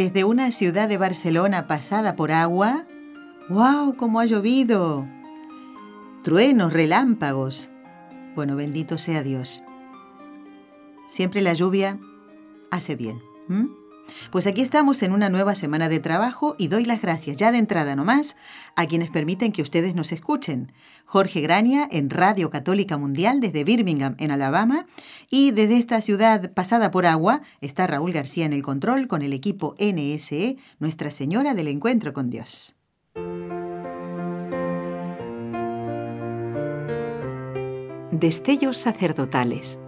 Desde una ciudad de Barcelona pasada por agua, ¡wow! ¿Cómo ha llovido? Truenos, relámpagos. Bueno, bendito sea Dios. Siempre la lluvia hace bien. Pues aquí estamos en una nueva semana de trabajo y doy las gracias ya de entrada nomás a quienes permiten que ustedes nos escuchen. Jorge Grania en Radio Católica Mundial desde Birmingham, en Alabama, y desde esta ciudad pasada por agua está Raúl García en el control con el equipo NSE, Nuestra Señora del Encuentro con Dios. Destellos sacerdotales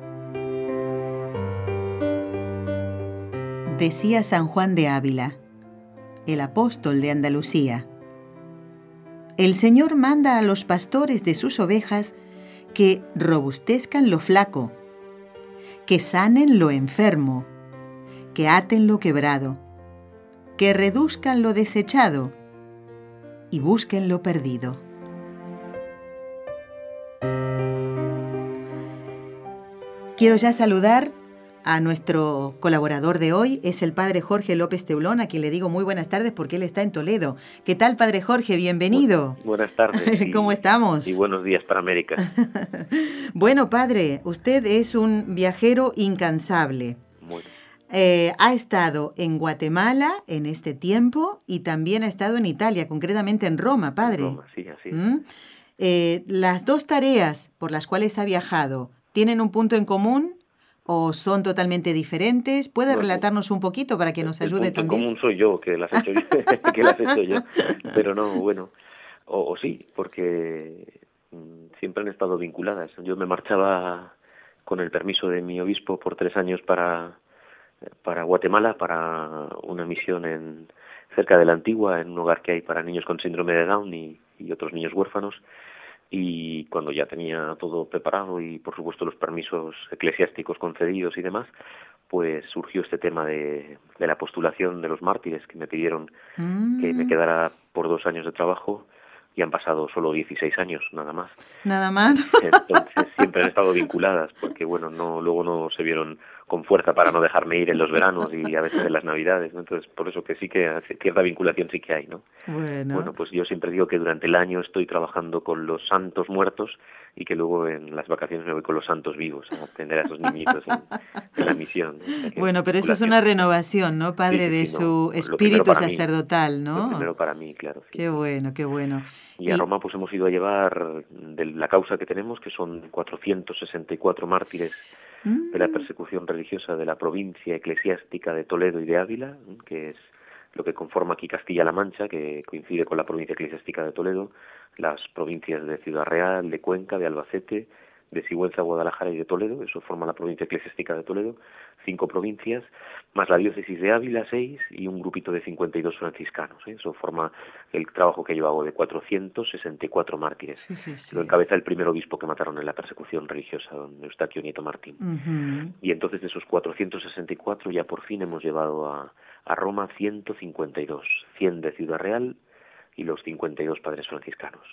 decía San Juan de Ávila, el apóstol de Andalucía. El Señor manda a los pastores de sus ovejas que robustezcan lo flaco, que sanen lo enfermo, que aten lo quebrado, que reduzcan lo desechado y busquen lo perdido. Quiero ya saludar a nuestro colaborador de hoy. Es el padre Jorge López Teulón, a quien le digo muy buenas tardes porque él está en Toledo. ¿Qué tal, padre Jorge? Bienvenido. buenas tardes. ¿Cómo estamos? Y buenos días para América. bueno, padre, usted es un viajero incansable. Eh, ha estado en Guatemala en este tiempo y también ha estado en Italia, concretamente en Roma, padre. Roma, sí, así. ¿Mm? Eh, las dos tareas por las cuales ha viajado tienen un punto en común o son totalmente diferentes? ¿Puede relatarnos un poquito para que nos ayude el también? común soy yo, que las he hecho yo, que las he hecho yo. Pero no, bueno, o, sí, porque mm, siempre han estado vinculadas. Yo me marchaba con el permiso de mi obispo por tres años para, para Guatemala, para una misión en cerca de la Antigua, en un hogar que hay para niños con síndrome de Down y otros niños huérfanos y cuando ya tenía todo preparado y por supuesto los permisos eclesiásticos concedidos y demás, pues surgió este tema de, de la postulación de los mártires que me pidieron que me mm. quedara por dos años de trabajo y han pasado solo 16 años, nada más. Nada más. Entonces siempre han estado vinculadas porque bueno, no luego no se vieron con fuerza para no dejarme ir en los veranos y a veces en las navidades, ¿no? Entonces, por eso que sí que cierta vinculación sí que hay, ¿no? Bueno. bueno, pues yo siempre digo que durante el año estoy trabajando con los santos muertos y que luego en las vacaciones me voy con los santos vivos a atender a esos niñitos en, la misión. bueno, pero eso es una renovación, ¿no, Padre, de su espíritu sacerdotal, ¿no? Lo primero para mí, claro. Qué bueno, qué bueno. Y, a Roma pues hemos ido a llevar de la causa que tenemos, que son 464 mártires de la mm. persecución religiosa de la provincia eclesiástica de Toledo y de Ávila, que es lo que conforma aquí Castilla-La Mancha, que coincide con la provincia eclesiástica de Toledo, las provincias de Ciudad Real, de Cuenca, de Albacete, de Sigüenza, Guadalajara y de Toledo, eso forma la provincia eclesiástica de Toledo, cinco provincias, más la diócesis de Ávila, seis, y un grupito de 52 franciscanos. ¿eh? Eso forma el trabajo que yo hago de 464 mártires. Lo encabeza el primer obispo que mataron en la persecución religiosa, don Eustaquio Nieto Martín. Y entonces de esos 464 ya por fin hemos llevado a, a Roma 152, 100 de Ciudad Real y los 52 padres franciscanos.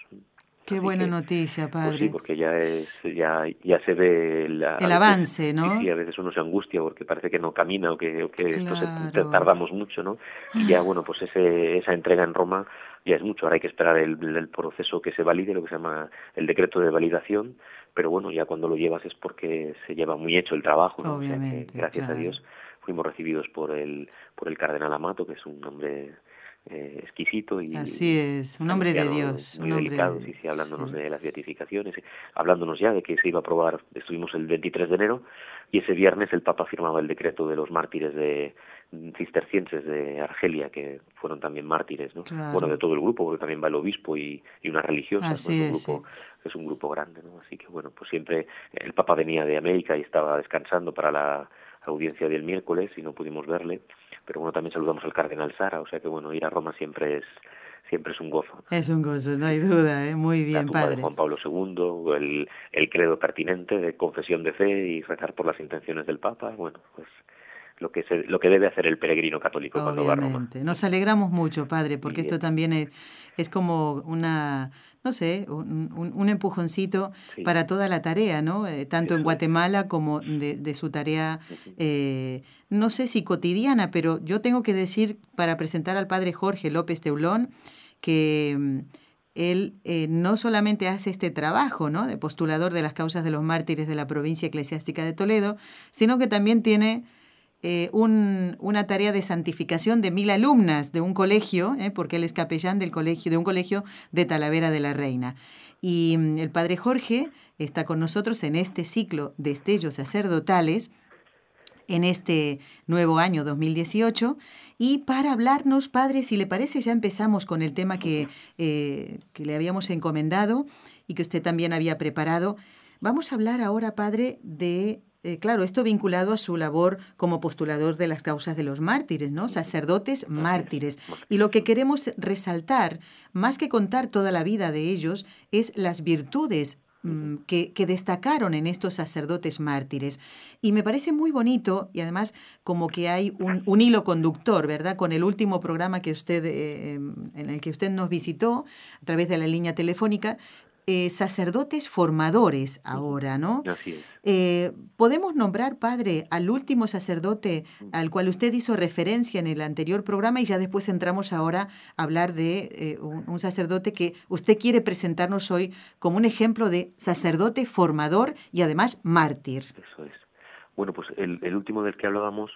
Qué buena noticia, pues padre. sí, porque ya es ya ya se ve el avance, ¿no? Sí, a veces uno se angustia porque parece que no camina o que, o que esto se, tardamos mucho, ¿no? Y ya, bueno, pues ese, esa entrega en Roma ya es mucho. Ahora hay que esperar el, el proceso que se valide, lo que se llama el decreto de validación, pero bueno, ya cuando lo llevas es porque se lleva muy hecho el trabajo, ¿no? Obviamente, gracias a Dios fuimos recibidos por el por el cardenal Amato, que es un hombre eh, exquisito y así es un hombre de Dios muy delicado sí, sí, hablándonos de las beatificaciones hablándonos ya de que se iba a aprobar estuvimos el 23 de enero y ese viernes el Papa firmaba el decreto de los mártires de cistercienses de Argelia que fueron también mártires no bueno de todo el grupo porque también va el obispo y, y una religiosa así es, grupo es un grupo grande no así que bueno pues siempre el Papa venía de América y estaba descansando para la audiencia del miércoles y no pudimos verle pero bueno, también saludamos al cardenal Sara, o sea que bueno, ir a Roma siempre es siempre es un gozo. Es un gozo, no hay duda, ¿eh? muy bien, la padre. De Juan Pablo II, el, el credo pertinente de confesión de fe y rezar por las intenciones del Papa, bueno, pues lo que, se, lo que debe hacer el peregrino católico cuando va a Roma. Nos alegramos mucho, padre, porque esto también es, es como una no sé, un, un, empujoncito para toda la tarea, ¿no? Eh, tanto en Guatemala como de, de su tarea, eh, no sé si cotidiana, pero yo tengo que decir, para presentar al padre Jorge López Teulón, que mm, él eh, no solamente hace este trabajo, ¿no? De postulador de las causas de los mártires de la provincia eclesiástica de Toledo, sino que también tiene eh, un, una tarea de santificación de mil alumnas de un colegio, eh, porque él es capellán del colegio, de un colegio de Talavera de la Reina. Y mm, el padre Jorge está con nosotros en este ciclo de estellos sacerdotales en este nuevo año 2018. Y para hablarnos, padre, si le parece, ya empezamos con el tema que, eh, que le habíamos encomendado y que usted también había preparado. Vamos a hablar ahora, padre, de eh, claro, esto vinculado a su labor como postulador de las causas de los mártires, ¿no? Sacerdotes mártires. Y lo que queremos resaltar, más que contar toda la vida de ellos, es las virtudes mm, que, destacaron en estos sacerdotes mártires. Y me parece muy bonito y además como que hay un, hilo conductor, ¿verdad? Con el último programa que usted, eh, em, en el que usted nos visitó a través de la línea telefónica, eh, sacerdotes formadores ahora, ¿no? Eh, ¿Podemos nombrar, padre, al último sacerdote al cual usted hizo referencia en el anterior programa y ya después entramos ahora a hablar de eh, un, sacerdote que usted quiere presentarnos hoy como un ejemplo de sacerdote formador y además mártir? Eso es. Bueno, pues el último del que hablábamos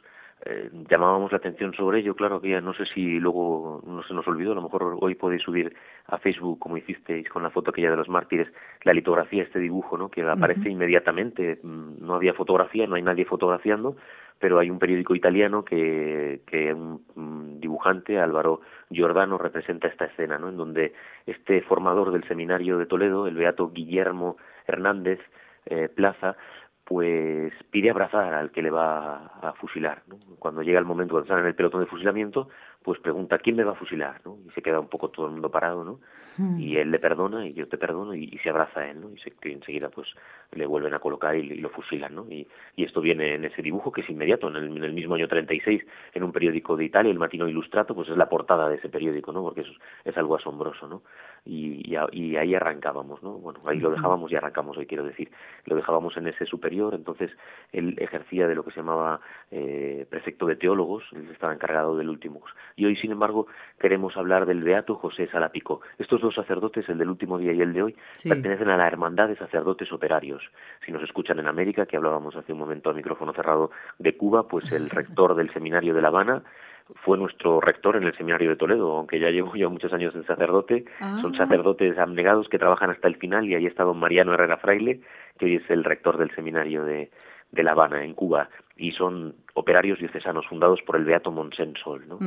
eh, llamábamos la atención sobre ello, claro que ya no sé si luego no se nos olvidó, a lo mejor hoy podéis subir a Facebook, como hicisteis con la foto aquella de los mártires, la litografía, este dibujo, ¿no? que aparece inmediatamente, mm, no había fotografía, no hay nadie fotografiando, pero hay un periódico italiano que, que un dibujante, Álvaro Giordano, representa esta escena, ¿no? en donde este formador del seminario de Toledo, el beato Guillermo Hernández eh, Plaza, pues pide abrazar al que le va a fusilar. ¿no? Cuando llega el momento, cuando están en el pelotón de fusilamiento, pues pregunta quién me va a fusilar, ¿no? Y se queda un poco todo el mundo parado, ¿no? Hmm. Y él le perdona y yo te perdono y, se abraza a él, ¿no? Y, se, enseguida pues le vuelven a colocar y, lo fusilan, ¿no? Y, y, esto viene en ese dibujo que es inmediato, en el, en el, mismo año 36, en un periódico de Italia, el Matino Ilustrato, pues es la portada de ese periódico, ¿no? Porque es, es algo asombroso, ¿no? Y, y, ahí arrancábamos, ¿no? Bueno, ahí lo dejábamos y arrancamos hoy, quiero decir. Lo dejábamos en ese superior, entonces él ejercía de lo que se llamaba eh, prefecto de teólogos, él estaba encargado del último y hoy, sin embargo, queremos hablar del Beato José Salapico. Estos dos sacerdotes, el del último día y el de hoy, pertenecen a la Hermandad de Sacerdotes Operarios. Si nos escuchan en América, que hablábamos hace un momento al micrófono cerrado de Cuba, pues el rector del Seminario de La Habana, fue nuestro rector en el seminario de Toledo, aunque ya llevo ya muchos años de sacerdote, son ah. sacerdotes abnegados que trabajan hasta el final y ahí está don Mariano Herrera Fraile, que hoy es el rector del seminario de, de La Habana, en Cuba, y son operarios diocesanos fundados por el beato Monsensol. ¿no?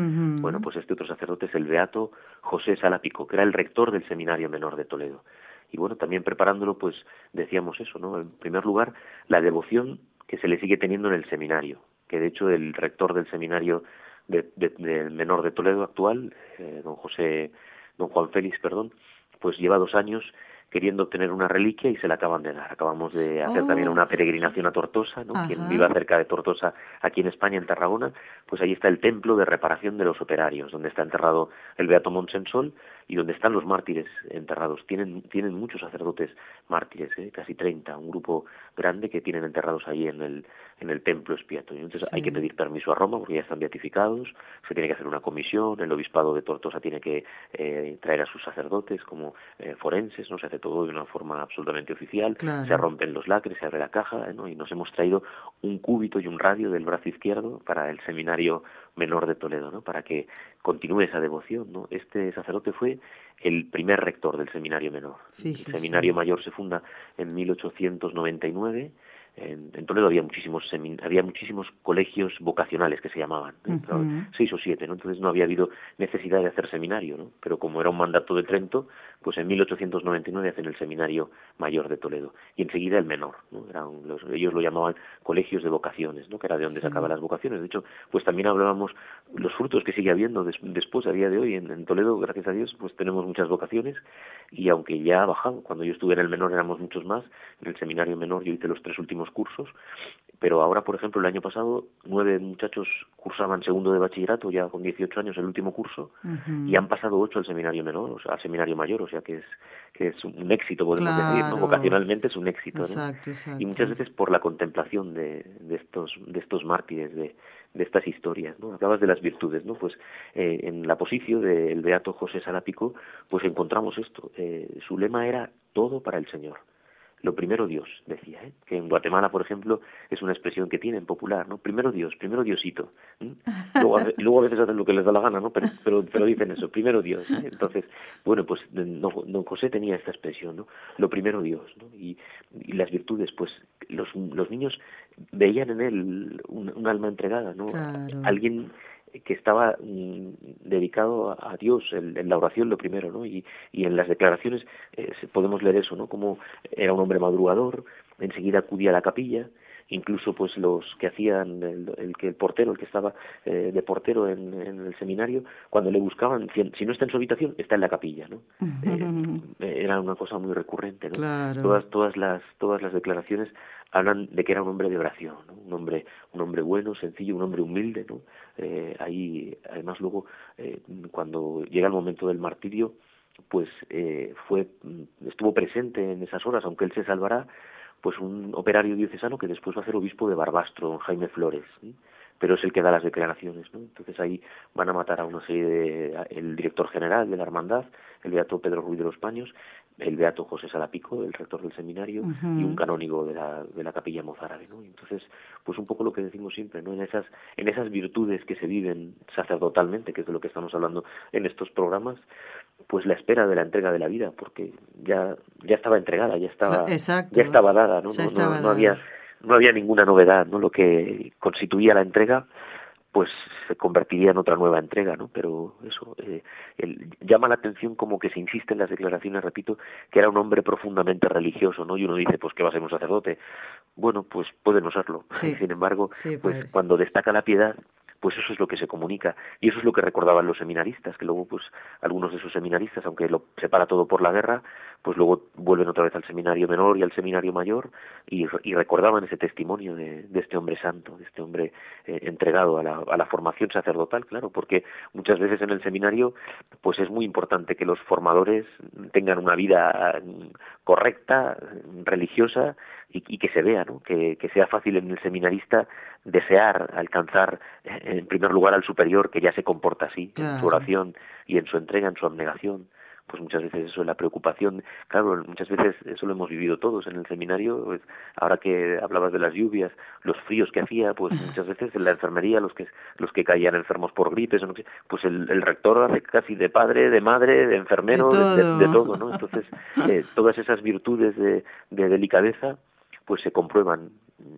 Bueno, pues este otro sacerdote es el beato José Salapico, que era el rector del Seminario Menor de Toledo. Y bueno, también preparándolo, pues decíamos eso, ¿no? En primer lugar, la devoción que se le sigue teniendo en el seminario, que de hecho el rector del Seminario de, del Menor de Toledo actual, eh, don José, don Juan Félix, perdón, pues lleva dos años queriendo obtener una reliquia y se la acaban de dar. Acabamos de hacer también oh. una peregrinación a Tortosa, ¿no? Quien viva cerca de Tortosa, aquí en España, en Tarragona, pues ahí está el templo de reparación de los operarios, donde está enterrado el Beato Monsensol y donde están los mártires enterrados. Tienen, tienen muchos sacerdotes mártires, ¿eh? casi 30, un grupo grande que tienen enterrados ahí en el, en el templo expiatorio. Entonces hay que pedir permiso a Roma porque ya están beatificados, se tiene que hacer una comisión, el obispado de Tortosa tiene que eh, traer a sus sacerdotes como eh, forenses, no se hace todo de una forma absolutamente oficial, se rompen los lacres, se abre la caja ¿no? y nos hemos traído un cúbito y un radio del brazo izquierdo para el seminario menor de Toledo, ¿no? para que continúe esa devoción. ¿no? Este sacerdote fue el primer rector del seminario menor. el seminario mayor se funda en 1899 en, Toledo había muchísimos había muchísimos colegios vocacionales que se llamaban seis o siete no entonces no había habido necesidad de hacer seminario no pero como era un mandato de Trento pues en 1899 hacen el seminario mayor de Toledo y enseguida el menor. ¿no? Eran los, ellos lo llamaban colegios de vocaciones, ¿no? que era de donde sacaban las vocaciones. De hecho, pues también hablábamos los frutos que sigue habiendo después, a día de hoy, en, Toledo, gracias a Dios, pues tenemos muchas vocaciones y aunque ya ha bajado, cuando yo estuve en el menor éramos muchos más, en el seminario menor yo hice los tres últimos cursos, pero ahora, por ejemplo, el año pasado, nueve muchachos cursaban segundo de bachillerato, ya con 18 años, el último curso, y han pasado ocho al seminario menor, o sea, al seminario mayor, o sea que es que es un éxito, podemos decir, ¿no? Vocacionalmente es un éxito, Y muchas veces por la contemplación de, de estos, de estos mártires, de, de estas historias, ¿no? Hablabas de las virtudes, ¿no? Pues eh, en la posición del beato José Salapico, pues encontramos esto. Eh, su lema era todo para el Señor lo primero Dios, decía, ¿eh? que en Guatemala, por ejemplo, es una expresión que tienen popular, ¿no? Primero Dios, primero Diosito. Luego, a, luego, a veces hacen lo que les da la gana, ¿no? Pero, pero, dicen eso, primero Dios. ¿eh? Entonces, bueno, pues don, José tenía esta expresión, ¿no? Lo primero Dios, ¿no? Y, y las virtudes, pues los, los niños veían en él un, alma entregada, ¿no? Alguien que estaba mm, dedicado a, Dios, en, la oración lo primero, ¿no? Y, en las declaraciones eh, podemos leer eso, ¿no? Como era un hombre madrugador, enseguida acudía a la capilla, incluso pues los que hacían el, que el portero el que estaba eh, de portero en, el seminario cuando le buscaban si, no está en su habitación está en la capilla no eh, era una cosa muy recurrente no todas todas las todas las declaraciones hablan de que era un hombre de oración, ¿no? un hombre, un hombre bueno, sencillo, un hombre humilde, ¿no? Eh, ahí, además luego, eh, cuando llega el momento del martirio, pues eh, fue, estuvo presente en esas horas, aunque él se salvará, pues un operario diocesano que después va a ser obispo de Barbastro, Jaime Flores pero es el que da las declaraciones, ¿no? Entonces ahí van a matar a una serie de, el director general de la hermandad, el beato Pedro Ruiz de los Paños, el beato José Salapico, el rector del seminario, y un canónigo de la, de la capilla mozárabe, ¿no? Entonces, pues un poco lo que decimos siempre, ¿no? En esas, en esas virtudes que se viven sacerdotalmente, que es de lo que estamos hablando en estos programas, pues la espera de la entrega de la vida, porque ya, ya estaba entregada, ya estaba, ya estaba dada, ¿no? no, no había no había ninguna novedad, ¿no? Lo que constituía la entrega, pues se convertiría en otra nueva entrega, ¿no? Pero eso eh, llama la atención como que se insiste en las declaraciones, repito, que era un hombre profundamente religioso, ¿no? Y uno dice, pues que va a ser un sacerdote. Bueno, pues puede no serlo. Sin embargo, pues cuando destaca la piedad, pues eso es lo que se comunica y eso es lo que recordaban los seminaristas que luego pues algunos de esos seminaristas aunque lo separa todo por la guerra pues luego vuelven otra vez al seminario menor y al seminario mayor y, y recordaban ese testimonio de, de, este hombre santo de este hombre eh, entregado a la, a la formación sacerdotal claro porque muchas veces en el seminario pues es muy importante que los formadores tengan una vida correcta religiosa y, que se vea, ¿no? Que, que, sea fácil en el seminarista desear alcanzar eh, en primer lugar al superior que ya se comporta así en su oración y en su entrega, en su abnegación. Pues muchas veces eso es la preocupación. Claro, muchas veces eso lo hemos vivido todos en el seminario. Pues ahora que hablabas de las lluvias, los fríos que hacía, pues muchas veces en la enfermería, los que los que caían enfermos por gripes, pues el, el rector hace casi de padre, de madre, de enfermero, de todo, ¿no? Entonces, eh, todas esas virtudes de, de delicadeza pues se comprueban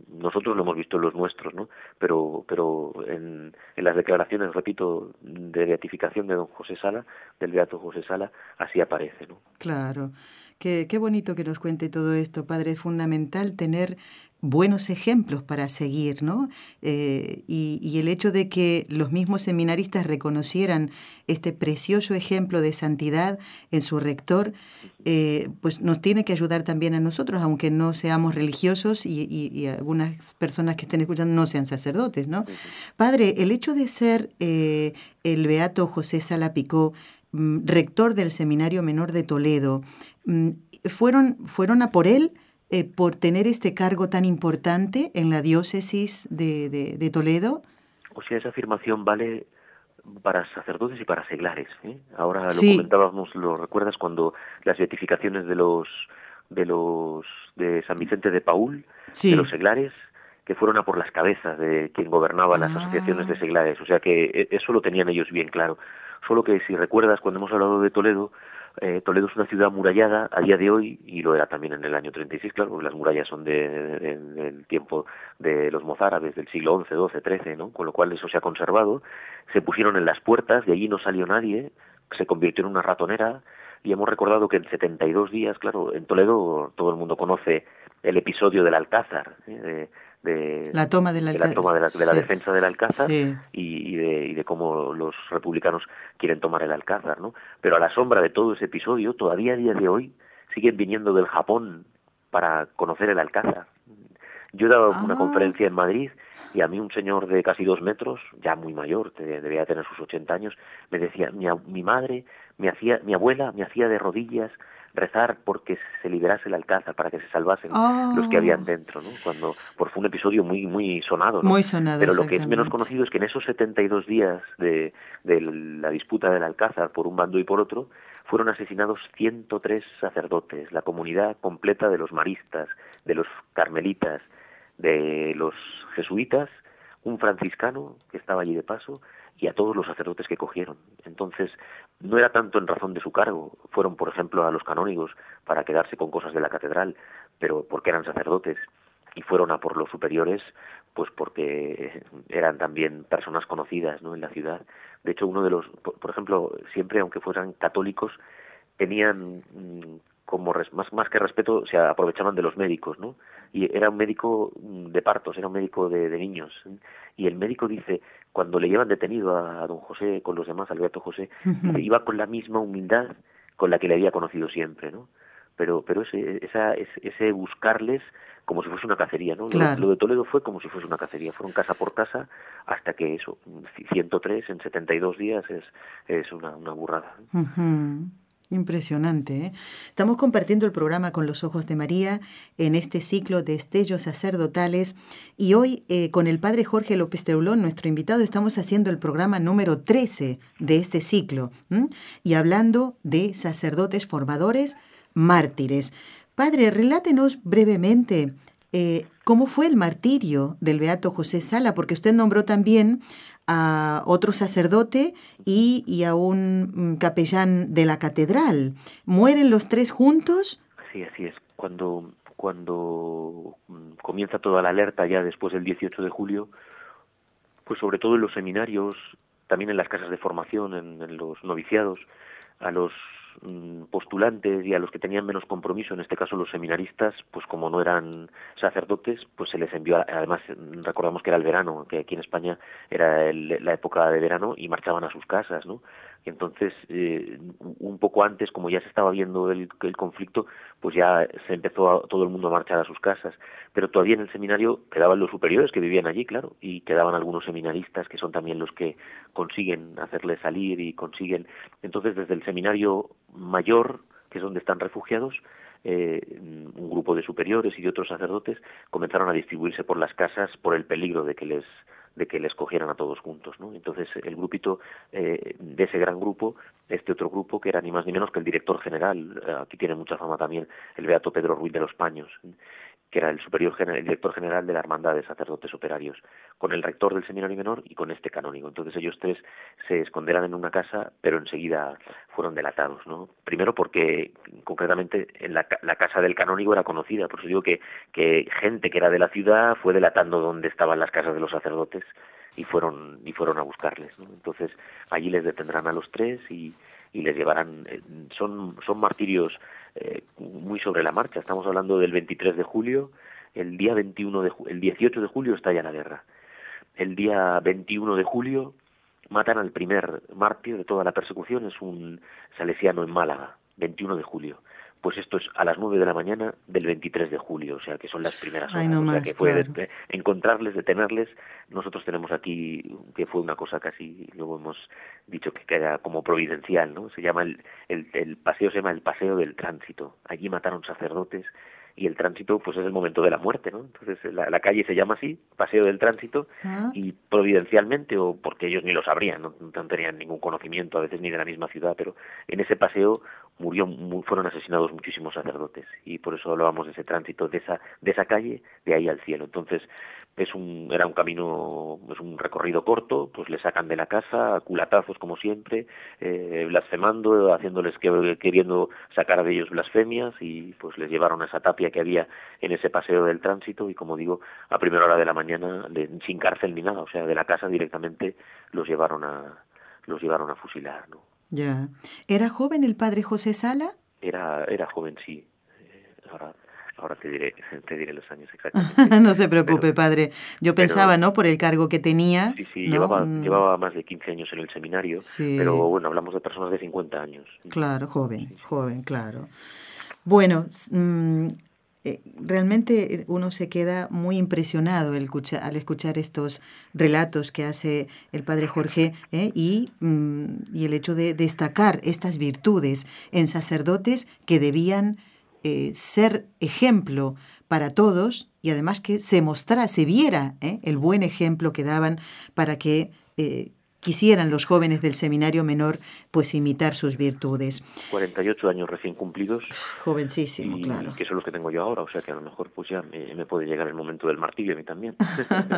nosotros lo hemos visto en los nuestros, ¿no? Pero, pero en, en las declaraciones, repito, de beatificación de don José Sala, del beato José Sala, así aparece, ¿no? Claro. Qué, qué bonito que nos cuente todo esto, padre. Es fundamental tener buenos ejemplos para seguir, ¿no? Eh, y, el hecho de que los mismos seminaristas reconocieran este precioso ejemplo de santidad en su rector, eh, pues nos tiene que ayudar también a nosotros, aunque no seamos religiosos y, algunas personas que estén escuchando no sean sacerdotes, ¿no? Padre, el hecho de ser eh, el beato José Salapicó, mm, rector del Seminario Menor de Toledo, mm, fueron, fueron a por él, eh, por tener este cargo tan importante en la diócesis de, de, Toledo? O sea, esa afirmación vale para sacerdotes y para seglares. ¿eh? Ahora lo comentábamos, lo recuerdas cuando las beatificaciones de los de los de San Vicente de Paul, de los seglares, que fueron a por las cabezas de quien gobernaba las asociaciones de ah. seglares. O sea que e, eso lo tenían ellos bien claro. Solo que si recuerdas cuando hemos hablado de Toledo, eh, Toledo es una ciudad murallada a día de hoy y lo era también en el año 36, claro, porque las murallas son de, del tiempo de los mozárabes del siglo XI, XII, XIII, ¿no? Con lo cual eso se ha conservado. Se pusieron en las puertas, de allí no salió nadie, se convirtió en una ratonera, y hemos recordado que en 72 días, claro, en Toledo todo el mundo conoce el episodio del Alcázar, ¿eh? De, la toma, de la, toma de, la, defensa del Alcázar y, de, y de cómo los republicanos quieren tomar el Alcázar, ¿no? Pero a la sombra de todo ese episodio, todavía a día de hoy siguen viniendo del Japón para conocer el Alcázar. Yo he dado una ah. conferencia en Madrid y a mí un señor de casi dos metros, ya muy mayor, debía tener sus 80 años, me decía, mi, mi madre, me hacía, mi abuela me hacía de rodillas rezar porque se liberase el alcázar, para que se salvasen los que habían ah. dentro, ¿no? Cuando, por fue un episodio muy muy sonado, Muy sonado, Pero lo que es menos conocido es que en esos 72 días de, de la disputa del alcázar por un bando y por otro, fueron asesinados 103 sacerdotes, la comunidad completa de los maristas, de los carmelitas, de los jesuitas, un franciscano que estaba allí de paso y a todos los sacerdotes que cogieron. Entonces, no era tanto en razón de su cargo, fueron, por ejemplo, a los canónigos para quedarse con cosas de la catedral, pero porque eran sacerdotes, y fueron a por los superiores, pues porque eran también personas conocidas ¿no? en la ciudad. De hecho, uno de los, por, ejemplo, siempre, aunque fueran católicos, tenían mm, como más, más que respeto, se aprovechaban de los médicos, ¿no? Y era un médico mm, de partos, era un médico de, niños. Y el médico dice, cuando le llevan detenido a, don José con los demás, Alberto José, iba con la misma humildad con la que le había conocido siempre, ¿no? Pero, pero ese, esa, ese buscarles como si fuese una cacería, ¿no? Lo, de Toledo fue como si fuese una cacería, fueron casa por casa hasta que eso, 103 en 72 días es, es una, una burrada. Impresionante. ¿eh? Estamos compartiendo el programa con los ojos de María en este ciclo de estellos sacerdotales y hoy eh, con el padre Jorge López Teulón, nuestro invitado, estamos haciendo el programa número 13 de este ciclo y hablando de sacerdotes formadores mártires. Padre, relátenos brevemente eh, cómo fue el martirio del Beato José Sala, porque usted nombró también a otro sacerdote y, a un mm, capellán de la catedral. ¿Mueren los tres juntos? Sí, así es. Cuando, cuando mm, comienza toda la alerta ya después del 18 de julio, pues sobre todo en los seminarios, también en las casas de formación, en los noviciados, a los postulantes y a los que tenían menos compromiso, en este caso los seminaristas, pues como no eran sacerdotes, pues se les envió, además recordamos que era el verano, que aquí en España era la época de verano y marchaban a sus casas, ¿no? Entonces, eh, un poco antes, como ya se estaba viendo el, el conflicto, pues ya se empezó todo el mundo a marchar a sus casas. Pero todavía en el seminario quedaban los superiores que vivían allí, claro, y quedaban algunos seminaristas que son también los que consiguen hacerle salir y consiguen. Entonces, desde el seminario mayor, que es donde están refugiados, eh, un grupo de superiores y de otros sacerdotes comenzaron a distribuirse por las casas por el peligro de que les de que les cogieran a todos juntos, ¿no? Entonces el grupito eh, de ese gran grupo, este otro grupo que era ni más ni menos que el director general, eh, aquí tiene mucha fama también el beato Pedro Ruiz de los Paños, que era el superior general, el director general de la Hermandad de Sacerdotes Operarios, con el rector del seminario menor y con este canónigo. Entonces ellos tres se esconderán en una casa, pero enseguida fueron delatados, ¿no? Primero porque concretamente en la, casa del canónigo era conocida, por eso digo que, que gente que era de la ciudad fue delatando dónde estaban las casas de los sacerdotes y fueron y fueron a buscarles. Entonces allí les detendrán a los tres y, y les llevarán eh, son son martirios eh, muy sobre la marcha. Estamos hablando del 23 de julio, el día 21 de el 18 de julio estalla la guerra. El día 21 de julio matan al primer mártir de toda la persecución, es un salesiano en Málaga, 21 de julio pues esto es a las 9 de la mañana del 23 de julio, o sea que son las primeras horas. o sea que fue encontrarles, detenerles. Nosotros tenemos aquí que fue una cosa casi, luego hemos dicho que queda como providencial, ¿no? Se llama el, el, el paseo, se llama el paseo del tránsito. Allí mataron sacerdotes y el tránsito pues es el momento de la muerte, ¿no? Entonces la, la calle se llama así, Paseo del Tránsito, ah. y providencialmente, o porque ellos ni lo sabrían, ¿no? no tenían ningún conocimiento a veces ni de la misma ciudad, pero en ese paseo murió, fueron asesinados muchísimos sacerdotes, y por eso hablábamos de ese tránsito, de esa, de esa calle, de ahí al cielo. Entonces, es un, era un camino, es un recorrido corto, pues le sacan de la casa, culatazos como siempre, eh, blasfemando, haciéndoles que, queriendo sacar de ellos blasfemias y pues les llevaron a esa tapia que había en ese paseo del tránsito y como digo, a primera hora de la mañana, sin cárcel ni nada, o sea, de la casa directamente los llevaron a, los llevaron a fusilar, ¿no? Ya. ¿Era joven el padre José Sala? Era, era joven, sí. Eh, ahora, ahora te diré, te diré los años exactamente. no se preocupe, padre. Yo pensaba, ¿no? Por el cargo que tenía. Sí, sí, llevaba, mm. llevaba más de 15 años en el seminario, pero bueno, hablamos de personas de 50 años. Claro, joven, joven, claro. Bueno, mm, realmente uno se queda muy impresionado al escuchar estos relatos que hace el padre Jorge ¿eh? y, mm, y, el hecho de destacar estas virtudes en sacerdotes que debían eh, ser ejemplo para todos y además que se mostrara, se viera ¿eh? el buen ejemplo que daban para que eh, quisieran los jóvenes del seminario menor pues imitar sus virtudes. 48 años recién cumplidos. Jovencísimo, claro. Que son los que tengo yo ahora, o sea que a lo mejor pues ya me, puede llegar el momento del martirio a mí también.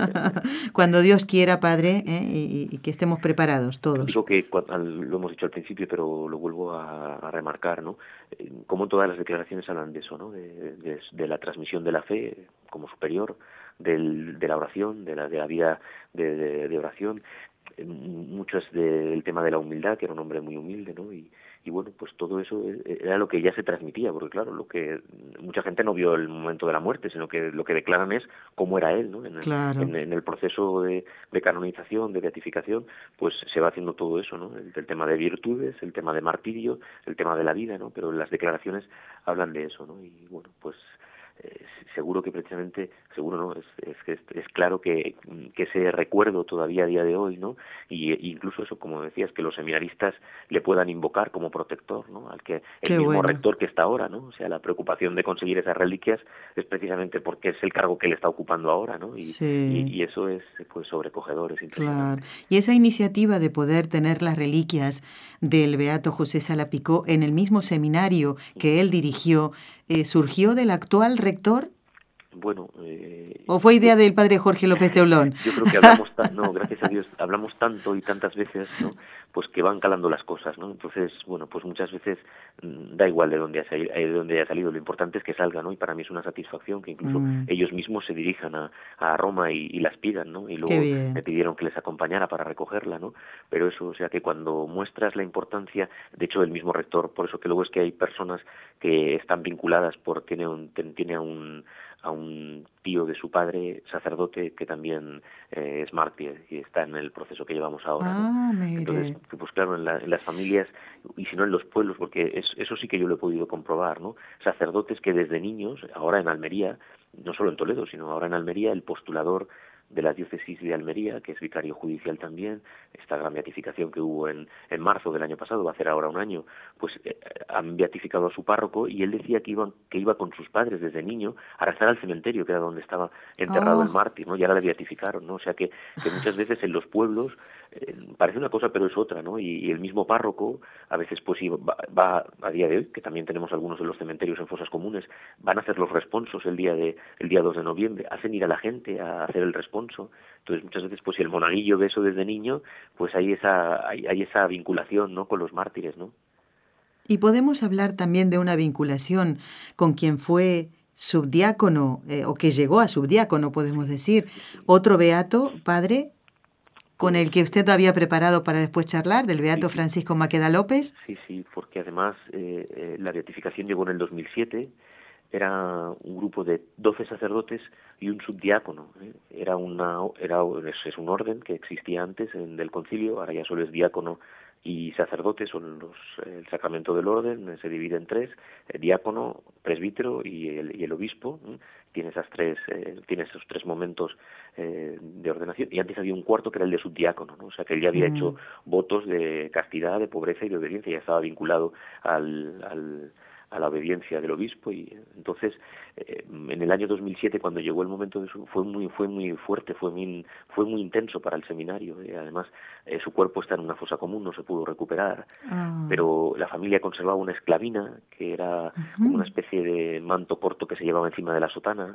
Cuando Dios quiera, Padre, ¿eh? y, que estemos preparados todos. Digo que lo hemos dicho al principio, pero lo vuelvo a, remarcar, ¿no? Eh, como todas las declaraciones hablan de eso, ¿no? De, la transmisión de la fe como superior, del, de la oración, de la, de la vida de, de, oración, mucho es del tema de la humildad, que era un hombre muy humilde, ¿no? Y, y bueno, pues todo eso era lo que ya se transmitía, porque claro, lo que mucha gente no vio el momento de la muerte, sino que lo que declaran es cómo era él, ¿no? En el, en, el proceso de, de, canonización, de beatificación, pues se va haciendo todo eso, ¿no? El, el, tema de virtudes, el tema de martirio, el tema de la vida, ¿no? Pero las declaraciones hablan de eso, ¿no? Y bueno, pues eh, seguro que precisamente, seguro no, es, es, es, claro que, que, ese recuerdo todavía a día de hoy, ¿no? Y incluso eso, como decías, que los seminaristas le puedan invocar como protector, ¿no? Al que el mismo rector que está ahora, ¿no? O sea, la preocupación de conseguir esas reliquias es precisamente porque es el cargo que le está ocupando ahora, ¿no? Y, y, eso es, pues, sobrecogedor, es Claro. Y esa iniciativa de poder tener las reliquias del Beato José Salapicó en el mismo seminario que él dirigió, eh, surgió del actual rector bueno. Eh, ¿O fue idea del padre Jorge López Teolón? Yo creo que hablamos, no, gracias a Dios, hablamos tanto y tantas veces, ¿no? Pues que van calando las cosas, ¿no? Entonces, bueno, pues muchas veces mm, da igual de dónde, ha eh, de dónde haya salido, lo importante es que salga, ¿no? Y para mí es una satisfacción que incluso mm. ellos mismos se dirijan a, a Roma y, las pidan, ¿no? Y luego me pidieron que les acompañara para recogerla, ¿no? Pero eso, o sea, que cuando muestras la importancia, de hecho, el mismo rector, por eso que luego es que hay personas que están vinculadas por, tiene un, tiene un a un tío de su padre, sacerdote, que también eh, es mártir y está en el proceso que llevamos ahora. Ah, Entonces, pues claro, en, las familias, y si no en los pueblos, porque es, eso sí que yo lo he podido comprobar, ¿no? Sacerdotes que desde niños, ahora en Almería, no solo en Toledo, sino ahora en Almería, el postulador de la diócesis de Almería, que es vicario judicial también, esta gran beatificación que hubo en, en marzo del año pasado, va a ser ahora un año, pues eh, han beatificado a su párroco y él decía que, iban, que iba con sus padres desde niño a rezar al cementerio, que era donde estaba enterrado el ah. mártir, ¿no? Y ahora le beatificaron, ¿no? O sea que, que muchas veces en los pueblos parece una cosa pero es otra, ¿no? Y, el mismo párroco, a veces pues va, va, a día de hoy, que también tenemos algunos de los cementerios en fosas comunes, van a hacer los responsos el día de el día 2 de noviembre, hacen ir a la gente a hacer el responso. Entonces muchas veces pues si el monaguillo ve eso desde niño, pues hay esa hay, hay esa vinculación, ¿no? con los mártires, ¿no? Y podemos hablar también de una vinculación con quien fue subdiácono eh, o que llegó a subdiácono, podemos decir, otro beato, padre, con el que usted había preparado para después charlar, del Beato Francisco Maqueda López. Sí, sí, porque además eh, eh, la beatificación llegó en el 2007, era un grupo de 12 sacerdotes y un subdiácono. ¿eh? Era una, era, es, un orden que existía antes en, del concilio, ahora ya solo es diácono y sacerdotes son los, el sacramento del orden, se divide en tres, el diácono, presbítero y el, y el obispo, tiene esas tres, eh, tiene esos tres momentos eh, de ordenación, y antes había un cuarto que era el de subdiácono, ¿no? o sea que él ya había mm. hecho votos de castidad, de pobreza y de obediencia, ya estaba vinculado al, al a la obediencia del obispo y entonces eh, en el año 2007 cuando llegó el momento de su fue muy fue muy fuerte fue muy fue muy intenso para el seminario y además eh, su cuerpo está en una fosa común no se pudo recuperar ah. pero la familia conservaba una esclavina que era como una especie de manto corto que se llevaba encima de la sotana.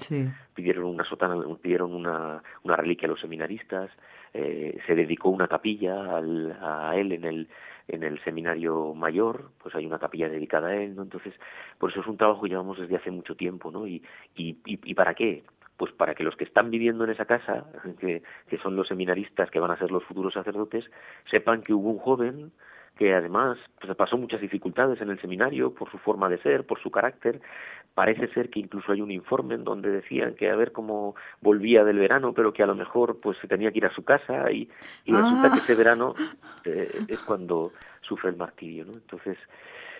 Pidieron una sotana pidieron una una reliquia a los seminaristas eh, se dedicó una capilla al, a él en el en el seminario mayor, pues hay una capilla dedicada a él, ¿no? Entonces, por eso es un trabajo que llevamos desde hace mucho tiempo, ¿no? Y, y, y, para qué? Pues para que los que están viviendo en esa casa, que, que son los seminaristas que van a ser los futuros sacerdotes, sepan que hubo un joven que además pues, pasó muchas dificultades en el seminario por su forma de ser, por su carácter. Parece ser que incluso hay un informe en donde decían que a ver cómo volvía del verano, pero que a lo mejor pues se tenía que ir a su casa y, y resulta que ah. ese verano eh, es cuando sufre el martirio, ¿no? Entonces,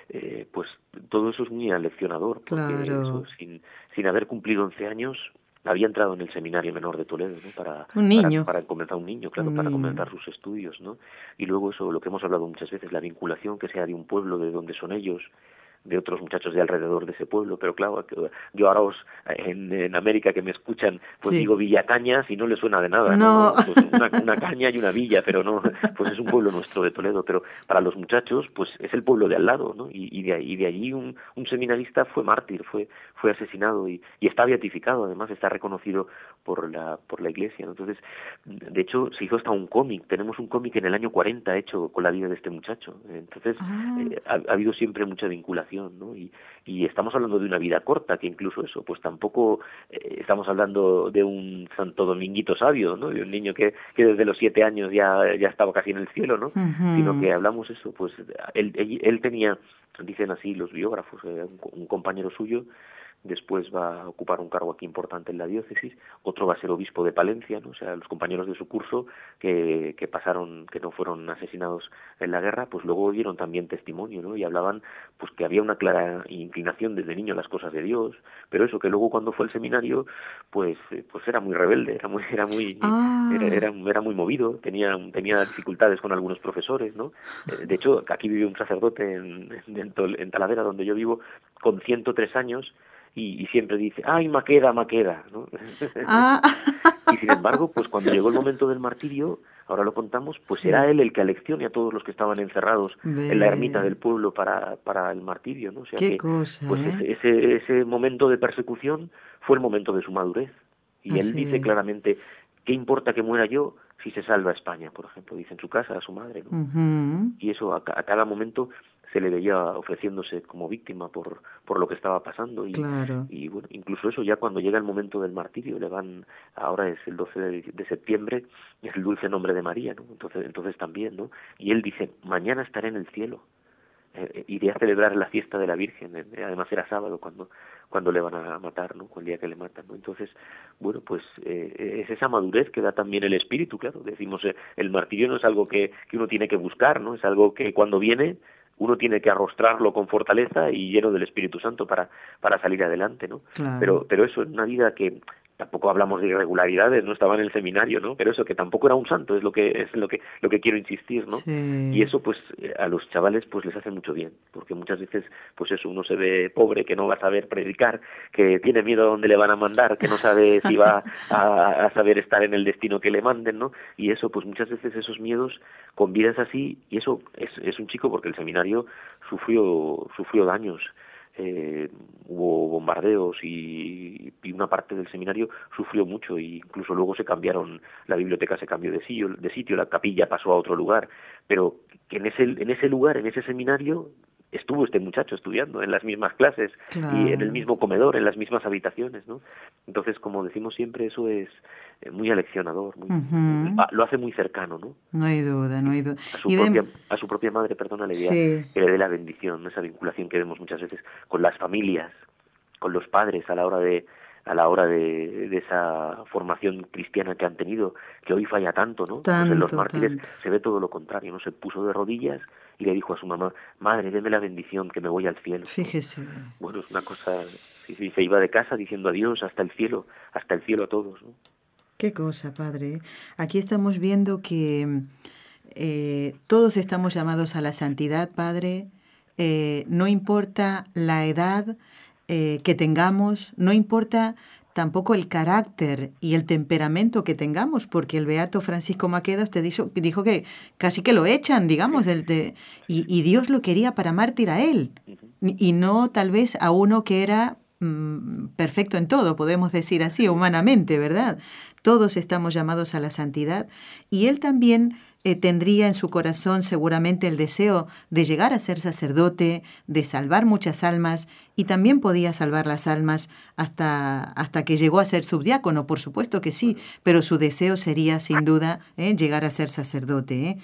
eh, pues todo eso es muy aleccionador, porque sin, sin haber cumplido 11 años, había entrado en el seminario menor de Toledo, ¿no? Para, un niño. Para, comenzar un niño, claro, para comenzar sus estudios, ¿no? Y luego eso, lo que hemos hablado muchas veces, la vinculación que sea de un pueblo de donde son ellos, de otros muchachos de alrededor de ese pueblo, pero claro, yo ahora os, en, en América que me escuchan, pues digo Villacañas y no le suena de nada, ¿no? Pues una, una, caña y una villa, pero no, pues es un pueblo nuestro de Toledo, pero para los muchachos, pues es el pueblo de al lado, ¿no? Y, y, de, y de allí un, un seminarista fue mártir, fue, fue asesinado y, y está beatificado, además está reconocido por la, por la iglesia, entonces, de hecho, se hizo hasta un cómic, tenemos un cómic en el año 40 hecho con la vida de este muchacho, entonces ah. eh, ha, ha habido siempre mucha vinculación ¿no? Y, y estamos hablando de una vida corta, que incluso eso, pues tampoco eh, estamos hablando de un Santo Dominguito sabio, ¿no? De un niño que, que desde los siete años ya, ya estaba casi en el cielo, ¿no? Sino que hablamos eso, pues él, él, tenía, dicen así los biógrafos, eh, un compañero suyo, después va a ocupar un cargo aquí importante en la diócesis, otro va a ser obispo de Palencia, ¿no? o sea, los compañeros de su curso que, que pasaron, que no fueron asesinados en la guerra, pues luego dieron también testimonio, ¿no? Y hablaban, pues que había una clara inclinación desde niño a las cosas de Dios, pero eso que luego cuando fue al seminario, pues, pues era muy rebelde, era muy, era muy, ah. era, era, muy movido, tenía, tenía dificultades con algunos profesores, ¿no? Eh, de hecho, aquí vive un sacerdote en, en, en Talavera, donde yo vivo, con 103 años, y, siempre dice, ay, Maqueda, Maqueda, ¿no? Ah. y sin embargo, pues cuando llegó el momento del martirio, ahora lo contamos, pues era él el que aleccione a todos los que estaban encerrados en la ermita del pueblo para, para el martirio, ¿no? O sea que, pues ¿eh? ese, ese, momento de persecución fue el momento de su madurez. Y él dice claramente, ¿qué importa que muera yo si se salva España, por ejemplo? Dice en su casa a su madre, ¿no? Y eso a, a cada momento se le veía ofreciéndose como víctima por, por lo que estaba pasando y, y bueno, incluso eso ya cuando llega el momento del martirio le van ahora es el 12 de, septiembre es el dulce nombre de María no entonces entonces también no y él dice mañana estaré en el cielo eh, eh, iré a celebrar la fiesta de la Virgen eh, además era sábado cuando cuando le van a matar, ¿no? El día que le matan, ¿no? Entonces, bueno, pues eh, es esa madurez que da también el espíritu, claro. Decimos, el martirio no es algo que, que uno tiene que buscar, ¿no? Es algo que cuando viene uno tiene que arrostrarlo con fortaleza y lleno del Espíritu Santo para, para salir adelante, ¿no? Pero, pero eso es una vida que, tampoco hablamos de irregularidades, no estaba en el seminario, ¿no? Pero eso que tampoco era un santo, es lo que es lo que lo que quiero insistir, ¿no? Y eso pues eh, a los chavales pues les hace mucho bien, porque muchas veces pues eso uno se ve pobre, que no va a saber predicar, que tiene miedo a dónde le van a mandar, que no sabe si va a, a saber estar en el destino que le manden, ¿no? Y eso pues muchas veces esos miedos con vidas así y eso es, es un chico porque el seminario sufrió sufrió daños eh, hubo bombardeos y, una parte del seminario sufrió mucho e incluso luego se cambiaron la biblioteca se cambió de sitio, de sitio la capilla pasó a otro lugar. Pero que en ese en ese lugar en ese seminario estuvo este muchacho estudiando en las mismas clases y en el mismo comedor, en las mismas habitaciones, ¿no? Entonces, como decimos siempre, eso es eh, muy aleccionador, muy, lo hace muy cercano, ¿no? No hay duda, no hay duda. A su, propia, a su propia madre, perdona, le, que le dé la bendición, esa vinculación que vemos muchas veces con las familias, con los padres a la hora de a la hora de, de esa formación cristiana que han tenido, que hoy falla tanto, ¿no? Tanto, en los mártires se ve todo lo contrario, ¿no? Se puso de rodillas y le dijo a su mamá, madre, deme la bendición que me voy al cielo. Fíjese. Bueno, es una cosa, sí, sí, se iba de casa diciendo adiós hasta el cielo, hasta el cielo a todos. ¿no? Qué cosa, padre. Aquí estamos viendo que eh, todos estamos llamados a la santidad, padre. Eh, no importa la edad eh, que tengamos, no importa tampoco el carácter y el temperamento que tengamos, porque el beato Francisco Maqueda usted dijo, dijo que casi que lo echan, digamos, del, de, y, Dios lo quería para mártir a él, y no tal vez a uno que era mm, perfecto en todo, podemos decir así, humanamente, ¿verdad? Todos estamos llamados a la santidad, y él también eh, tendría en su corazón seguramente el deseo de llegar a ser sacerdote, de salvar muchas almas, y también podía salvar las almas hasta, hasta que llegó a ser subdiácono, por supuesto que sí, pero su deseo sería sin duda eh, llegar a ser sacerdote. Eh.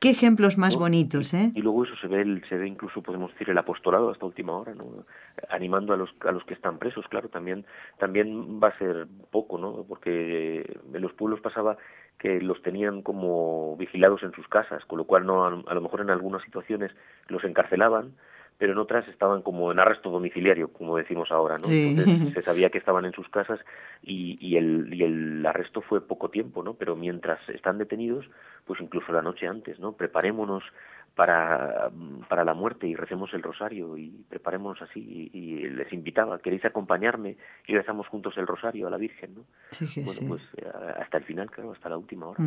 Qué ejemplos más bonitos, ¿eh? Y, luego eso se ve, se ve incluso, podemos decir, el apostolado hasta última hora, ¿no? Animando a los, a los que están presos, claro, también, también va a ser poco, ¿no? Porque en los pueblos pasaba que los tenían como vigilados en sus casas, con lo cual no, a lo mejor en algunas situaciones los encarcelaban, pero en otras estaban como en arresto domiciliario, como decimos ahora, ¿no? Entonces se sabía que estaban en sus casas y, y, el, y el arresto fue poco tiempo, ¿no? Pero mientras están detenidos, pues incluso la noche antes, ¿no? Preparémonos para, para la muerte y recemos el rosario y preparémonos así y, les invitaba, queréis acompañarme y rezamos juntos el rosario a la Virgen, ¿no? bueno, pues eh, hasta el final, claro, hasta la última hora.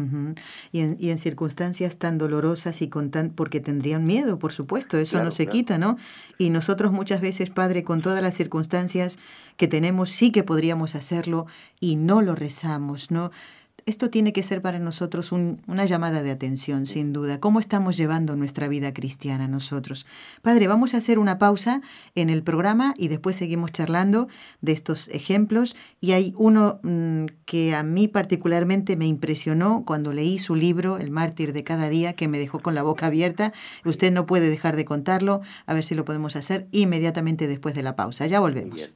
y, en, y en circunstancias tan dolorosas y con tan, porque tendrían miedo, por supuesto, eso no se quita, ¿no? Y nosotros muchas veces, Padre, con todas las circunstancias que tenemos, sí que podríamos hacerlo y no lo rezamos, ¿no? Esto tiene que ser para nosotros una llamada de atención, sin duda. ¿Cómo estamos llevando nuestra vida cristiana nosotros? Padre, vamos a hacer una pausa en el programa y después seguimos charlando de estos ejemplos. Y hay uno mm, que a mí particularmente me impresionó cuando leí su libro, El mártir de cada día, que me dejó con la boca abierta. Usted no puede dejar de contarlo. A ver si lo podemos hacer inmediatamente después de la pausa. Ya volvemos.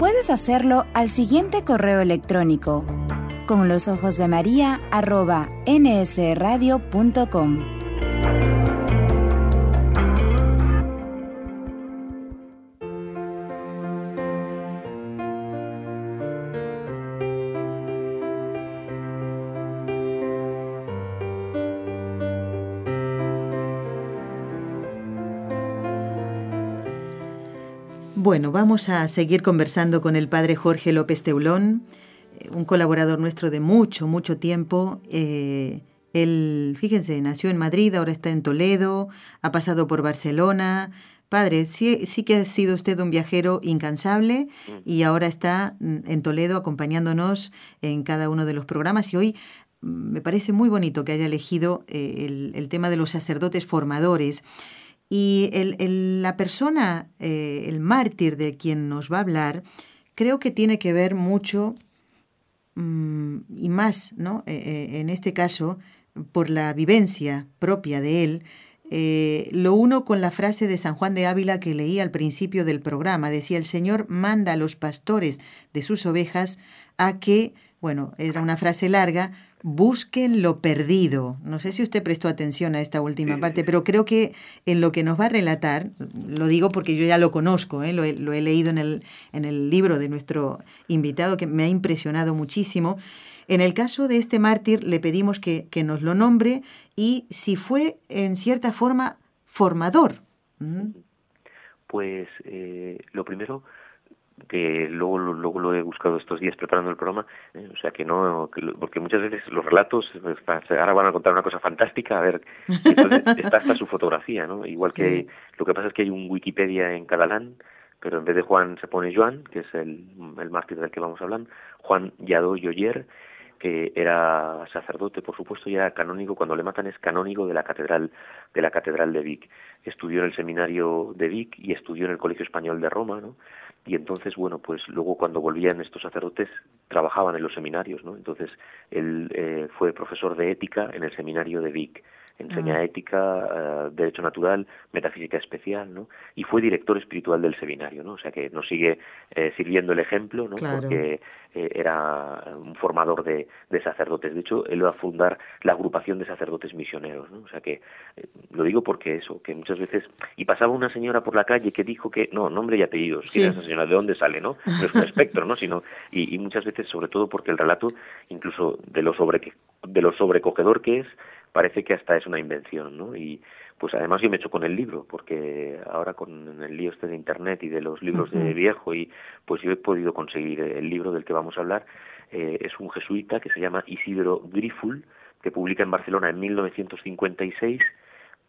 Puedes hacerlo al siguiente correo electrónico con los ojos de María arroba nsradio.com. Bueno, vamos a seguir conversando con el padre Jorge López Teulón, eh, un colaborador nuestro de mucho, mucho tiempo. Eh, él, fíjense, nació en Madrid, ahora está en Toledo, ha pasado por Barcelona. Padre, sí, sí que ha sido usted un viajero incansable y ahora está mm, en Toledo acompañándonos en cada uno de los programas y hoy mm, me parece muy bonito que haya elegido eh, el, el tema de los sacerdotes formadores. Y el, la persona, eh, el mártir de quien nos va a hablar, creo que tiene que ver mucho mm, y más, ¿no? Eh, eh, en este caso, por la vivencia propia de él, lo uno con la frase de San Juan de Ávila que leí al principio del programa. Decía, el Señor manda a los pastores de sus ovejas a que, bueno, era una frase larga, busquen lo perdido. No sé si usted prestó atención a esta última parte, pero creo que en lo que nos va a relatar, lo digo porque yo ya lo conozco, ¿eh? lo, he, lo, he, leído en el, en el libro de nuestro invitado, que me ha impresionado muchísimo. En el caso de este mártir le pedimos que, que nos lo nombre y si fue en cierta forma formador. Pues eh, lo primero que luego, luego lo he buscado estos días preparando el programa, eh, o sea que no, porque muchas veces los relatos, ahora van a contar una cosa fantástica, a ver, entonces está hasta su fotografía, ¿no? Igual que lo que pasa es que hay un Wikipedia en catalán, pero en vez de Juan se pone Joan, que es el, el mártir del que vamos a hablar, Juan Yadó Yoyer, que era sacerdote, por supuesto, y era canónigo, cuando le matan es canónigo de la catedral de la catedral de Vic. Estudió en el seminario de Vic y estudió en el Colegio Español de Roma, ¿no? Y entonces bueno pues luego cuando volvían estos sacerdotes trabajaban en los seminarios no entonces él eh, fue profesor de ética en el seminario de Vic enseña ah. ética, eh, derecho natural, metafísica especial, ¿no? Y fue director espiritual del seminario, ¿no? O sea que nos sigue eh, sirviendo el ejemplo, ¿no? Porque era un formador de, de, sacerdotes. De hecho, él va a fundar la agrupación de sacerdotes misioneros, ¿no? O sea que lo digo porque eso, que muchas veces y pasaba una señora por la calle que dijo que no, nombre y apellidos, ¿quién es esa señora? ¿De dónde sale, no? No es un espectro, ¿no? Sino y, y muchas veces, sobre todo porque el relato, incluso de lo sobre de lo sobrecogedor que es, parece que hasta es una invención, ¿no? Y pues además yo me echo con el libro, porque ahora con el lío este de internet y de los libros de viejo, y pues yo he podido conseguir el libro del que vamos a hablar. Eh, es un jesuita que se llama Isidro Griful, que publica en Barcelona en 1956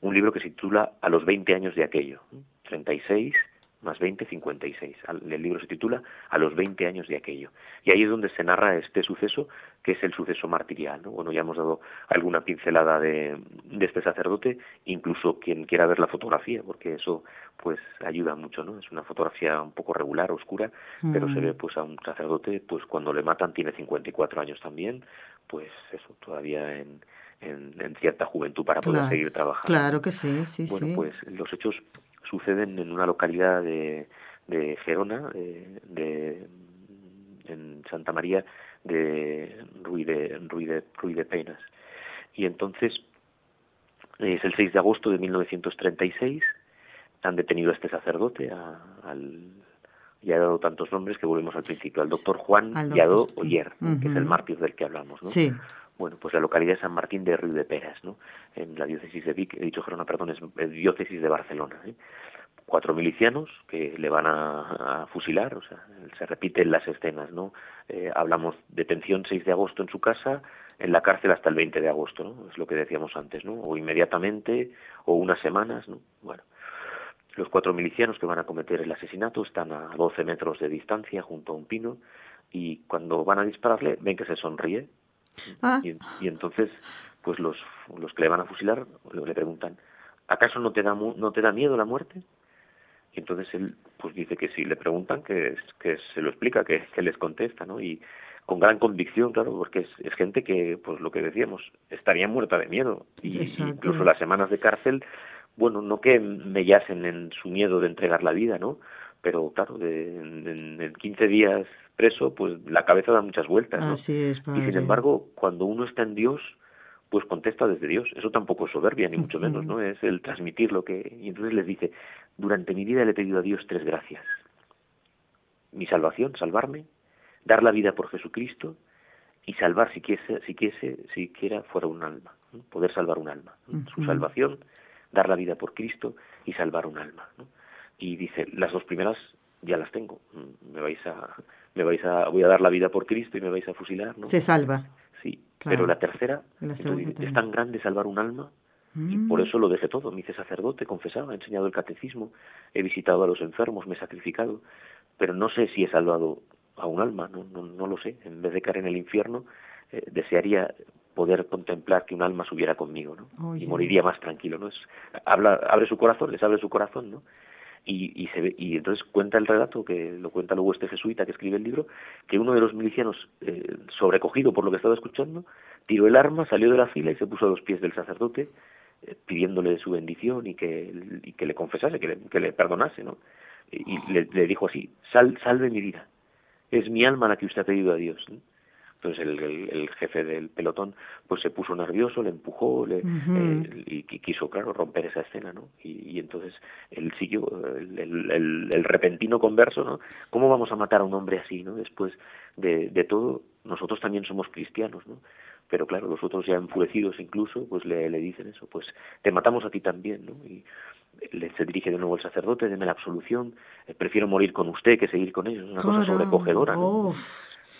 un libro que se titula A los 20 años de aquello. 36 más 20, 56. El libro se titula A los 20 años de aquello. Y ahí es donde se narra este suceso, que es el suceso martirial. ¿no? Bueno, ya hemos dado alguna pincelada de, de este sacerdote, incluso quien quiera ver la fotografía, porque eso pues ayuda mucho, ¿no? Es una fotografía un poco regular, oscura, pero se mm. ve pues a un sacerdote, pues cuando le matan tiene 54 años también, pues eso, todavía en, en, cierta juventud para poder seguir trabajando. Claro que sí, sí, bueno, pues los hechos suceden en una localidad de, de Gerona, de, en Santa María de Ruy de, Ruy de, Ruy de Penas. Y entonces es el 6 de agosto de 1936, han detenido a este sacerdote, al, ya he dado tantos nombres que volvemos al principio, al doctor Juan Yadó Oyer, que es el mártir del que hablamos. ¿no? Sí. Bueno, pues la localidad de San Martín de Río de Peras, ¿no? En la diócesis de Vic, dicho Gerona, perdón, es, diócesis de Barcelona. ¿eh? Cuatro milicianos que le van a, fusilar, o sea, se repiten las escenas, ¿no? Eh, hablamos detención 6 de agosto en su casa, en la cárcel hasta el 20 de agosto, ¿no? Es lo que decíamos antes, ¿no? O inmediatamente, o unas semanas, ¿no? Bueno, los cuatro milicianos que van a cometer el asesinato están a 12 metros de distancia junto a un pino y cuando van a dispararle ven que se sonríe Ah. Y, entonces, pues los, los que le van a fusilar le preguntan, ¿acaso no te da, no te da miedo la muerte? Y entonces él pues dice que si le preguntan, que, que se lo explica, que, que les contesta, ¿no? Y con gran convicción, claro, porque es, es gente que, pues lo que decíamos, estaría muerta de miedo. Y incluso las semanas de cárcel, bueno, no que me yacen en su miedo de entregar la vida, ¿no? Pero claro, de, en, en 15 días preso, pues la cabeza da muchas vueltas. ¿no? Así es, Y sin embargo, cuando uno está en Dios, pues contesta desde Dios. Eso tampoco es soberbia, ni mucho menos, ¿no? Es el transmitir lo que... Y entonces les dice, durante mi vida le he pedido a Dios tres gracias. Mi salvación, salvarme, dar la vida por Jesucristo y salvar si quiese, si quiese, si quiera fuera un alma, poder salvar un alma. Su salvación, dar la vida por Cristo y salvar un alma. Y dice, las dos primeras ya las tengo. Me vais a me vais a, voy a dar la vida por Cristo y me vais a fusilar, ¿no? Se salva. Sí, pero la tercera, es tan grande salvar un alma, y por mm. eso lo dejé todo. Me hice sacerdote, confesaba, he enseñado el catecismo, he visitado a los enfermos, me he sacrificado, pero no sé si he salvado a un alma, no, no, no lo sé. En vez de caer en el infierno, eh, desearía poder contemplar que un alma subiera conmigo, ¿no? Y moriría más tranquilo, ¿no? Es, habla, abre su corazón, les abre su corazón, ¿no? Y, y, se ve, y entonces cuenta el relato, que lo cuenta luego este jesuita que escribe el libro, que uno de los milicianos, eh, sobrecogido por lo que estaba escuchando, tiró el arma, salió de la fila y se puso a los pies del sacerdote, eh, pidiéndole su bendición y que, y que le confesase, que le, que le perdonase, ¿no? Y, le, dijo así, Sal, salve mi vida, es mi alma la que usted ha pedido a Dios. Entonces el, el, jefe del pelotón pues se puso nervioso, le empujó le, eh, y, quiso, claro, romper esa escena, ¿no? Y, entonces él siguió el, el, repentino converso, ¿no? ¿Cómo vamos a matar a un hombre así, ¿no? Después de, de todo, nosotros también somos cristianos, ¿no? Pero claro, los otros ya enfurecidos incluso, pues le, le dicen eso, pues te matamos a ti también, ¿no? Y le, se dirige de nuevo el sacerdote, deme la absolución, eh, prefiero morir con usted que seguir con ellos, es una cosa sobrecogedora, ¿no?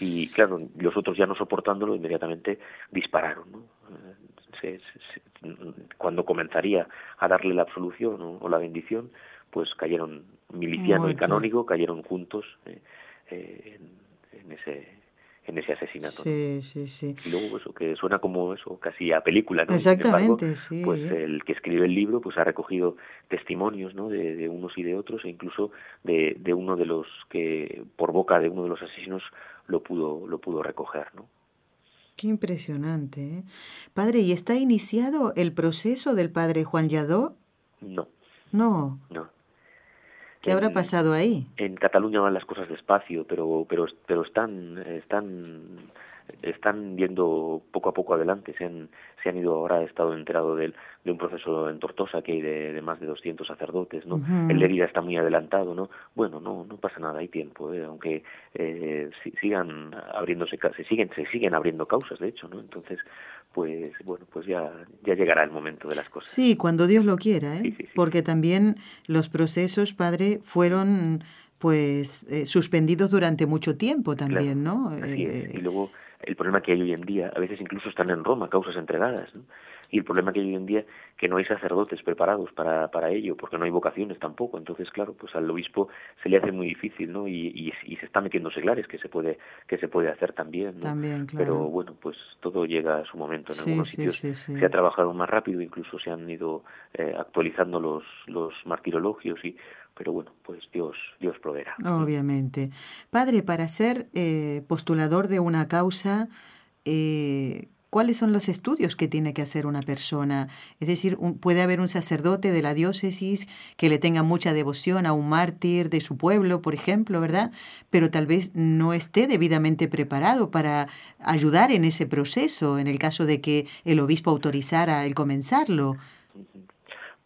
Y claro, los otros ya no soportándolo inmediatamente dispararon. ¿no? cuando comenzaría a darle la absolución o, la bendición, pues cayeron miliciano y canónigo, cayeron juntos eh, eh, en, ese en ese asesinato. Sí, sí, sí. Y luego eso que suena como eso, casi a película, ¿no? Exactamente, sí. Pues el que escribe el libro pues ha recogido testimonios, ¿no? De, de unos y de otros e incluso de, de uno de los que por boca de uno de los asesinos lo pudo, lo pudo recoger, ¿no? Qué impresionante. ¿eh? Padre, ¿y está iniciado el proceso del padre Juan Lladó? No. No. No. ¿Qué habrá pasado ahí? En Cataluña van las cosas despacio, pero pero pero están están están yendo poco a poco adelante. Se han, se han ido ahora, he estado enterado de, de un proceso en Tortosa que hay de, más de 200 sacerdotes, ¿no? El de vida está muy adelantado, ¿no? Bueno, no no pasa nada, hay tiempo, ¿eh? aunque eh, sigan abriéndose, se siguen, se siguen abriendo causas, de hecho, ¿no? Entonces, pues bueno, pues ya, ya llegará el momento de las cosas. Sí, cuando Dios lo quiera, ¿eh? Porque también los procesos, padre, fueron pues eh, suspendidos durante mucho tiempo también, ¿no? Así es. Y luego el problema que hay hoy en día, a veces incluso están en Roma causas entregadas, ¿no? y el problema que hay hoy en día que no hay sacerdotes preparados para, para ello, porque no hay vocaciones tampoco. Entonces, claro, pues al obispo se le hace muy difícil, ¿no? Y, y, se está metiendo seglares, que se puede que se puede hacer también, ¿no? También, claro. Pero bueno, pues todo llega a su momento. En algunos sitios se ha trabajado más rápido, incluso se han ido eh, actualizando los, los martirologios y pero bueno, pues Dios, Dios proveerá. Obviamente. Padre, para ser eh, postulador de una causa, eh, cuáles son los estudios que tiene que hacer una persona. Es decir, puede haber un sacerdote de la diócesis que le tenga mucha devoción a un mártir de su pueblo, por ejemplo, ¿verdad? Pero tal vez no esté debidamente preparado para ayudar en ese proceso, en el caso de que el obispo autorizara el comenzarlo.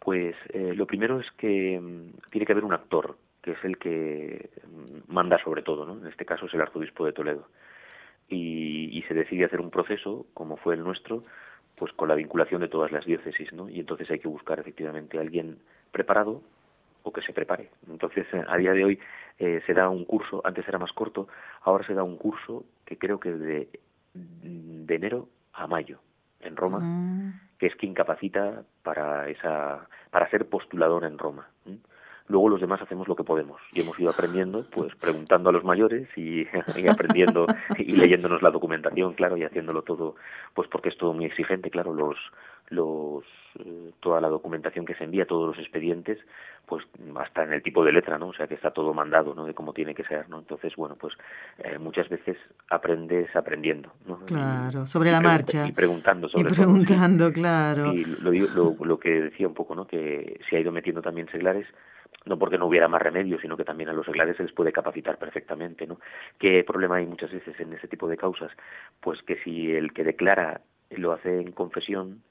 Pues eh, lo primero es que mm, tiene que haber un actor, que es el que mm, manda sobre todo, ¿no? En este caso es el arzobispo de Toledo y, se decide hacer un proceso, como fue el nuestro, pues con la vinculación de todas las diócesis, ¿no? Y entonces hay que buscar efectivamente a alguien preparado o que se prepare. Entonces, eh, a día de hoy eh, se da un curso, antes era más corto, ahora se da un curso que creo que de, de enero a mayo en Roma, ah. Que es quien capacita para esa para ser postulador en Roma. Luego los demás hacemos lo que podemos y hemos ido aprendiendo, pues preguntando a los mayores y, aprendiendo y leyéndonos la documentación, claro, y haciéndolo todo, pues porque es todo muy exigente, claro, los, los, eh, toda la documentación que se envía, todos los expedientes, pues hasta en el tipo de letra, ¿no? O sea que está todo mandado, ¿no? De cómo tiene que ser, ¿no? Entonces, bueno, pues eh, muchas veces aprendes aprendiendo, ¿no? Claro, sobre la marcha. Y preguntando sobre Y preguntando, claro. Y lo, lo, lo que decía un poco, ¿no? Que se ha ido metiendo también seglares no porque no hubiera más remedio, sino que también a los seglares se les puede capacitar perfectamente, ¿no? ¿Qué problema hay muchas veces en ese tipo de causas? Pues que si el que declara lo hace en confesión,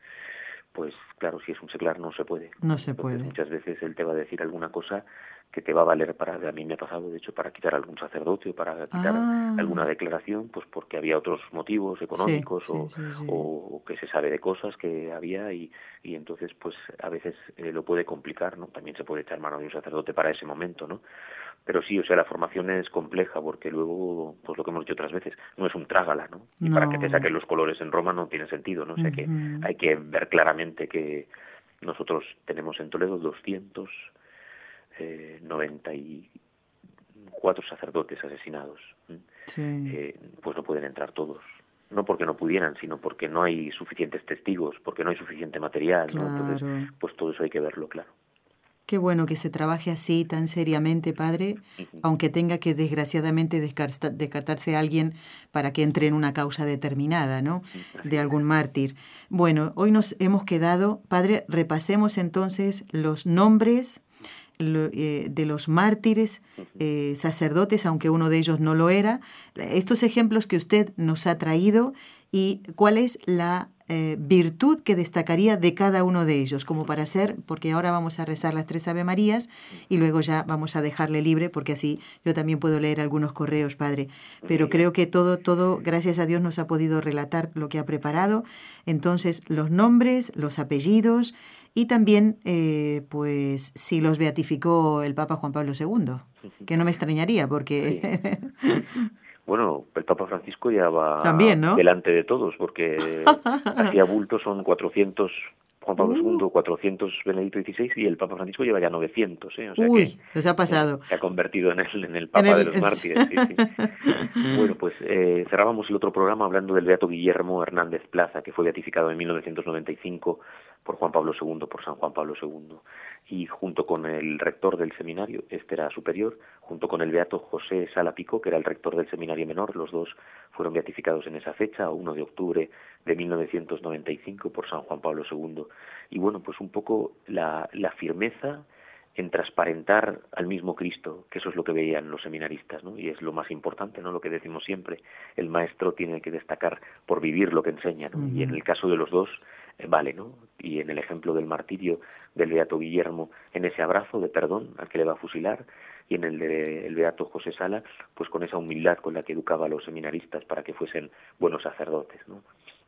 pues claro, si es un seglar no se puede. No se puede. Muchas veces él te va a decir alguna cosa que te va a valer para, a mí me ha pasado de hecho para quitar algún sacerdote o para quitar ah. alguna declaración, pues porque había otros motivos económicos o, que se sabe de cosas que había y, y entonces pues a veces eh, lo puede complicar, ¿no? También se puede echar mano de un sacerdote para ese momento, ¿no? Pero sí, o sea, la formación es compleja porque luego, pues lo que hemos dicho otras veces, no es un trágala, ¿no? Y para que te saquen los colores en Roma no tiene sentido, ¿no? O sea que hay que ver claramente que nosotros tenemos en Toledo 200 eh, 94 sacerdotes asesinados. Eh, pues no pueden entrar todos. No porque no pudieran, sino porque no hay suficientes testigos, porque no hay suficiente material. Entonces, pues todo eso hay que verlo, claro. Qué bueno que se trabaje así tan seriamente, padre, aunque tenga que desgraciadamente descartarse a alguien para que entre en una causa determinada, ¿no? De algún mártir. Bueno, hoy nos hemos quedado, padre, repasemos entonces los nombres eh, de los mártires, eh, sacerdotes, aunque uno de ellos no lo era, estos ejemplos que usted nos ha traído y cuál es la eh, virtud que destacaría de cada uno de ellos, como para hacer, porque ahora vamos a rezar las tres Ave Marías y luego ya vamos a dejarle libre, porque así yo también puedo leer algunos correos, Padre. Pero creo que todo, todo, gracias a Dios, nos ha podido relatar lo que ha preparado. Entonces, los nombres, los apellidos y también, eh, pues, si los beatificó el Papa Juan Pablo II, que no me extrañaría porque... Bueno, el Papa Francisco ya va También, delante de todos, porque hacía bulto son 400 Juan Pablo II, 400 uh. Benedicto XVI y el Papa Francisco lleva ya 900. ¿eh? Uy, les ha pasado. Se ha convertido en el, en el Papa de los mártires. bueno, pues eh, cerrábamos el otro programa hablando del Beato Guillermo Hernández Plaza, que fue beatificado en 1995 por Juan Pablo II, por San Juan Pablo II. Y junto con el rector del seminario, este era superior, junto con el beato José Sala Pico, que era el rector del seminario menor, los dos fueron beatificados en esa fecha, 1 de octubre de 1995 por San Juan Pablo II. Y bueno, pues un poco la, la firmeza en transparentar al mismo Cristo, que eso es lo que veían los seminaristas, ¿no? Y es lo más importante, ¿no? Lo que decimos siempre, el maestro tiene que destacar por vivir lo que enseña, ¿no? Y en el caso de los dos, eh, vale, ¿no? Y en el ejemplo del martirio del Beato Guillermo, en ese abrazo de perdón al que le va a fusilar, y en el del Beato José Sala, pues con esa humildad con la que educaba a los seminaristas para que fuesen buenos sacerdotes, ¿no?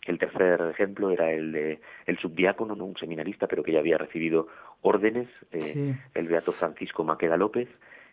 El tercer ejemplo era el de el subdiácono, ¿no? un seminarista, pero que ya había recibido órdenes, eh, el beato Francisco Maqueda López,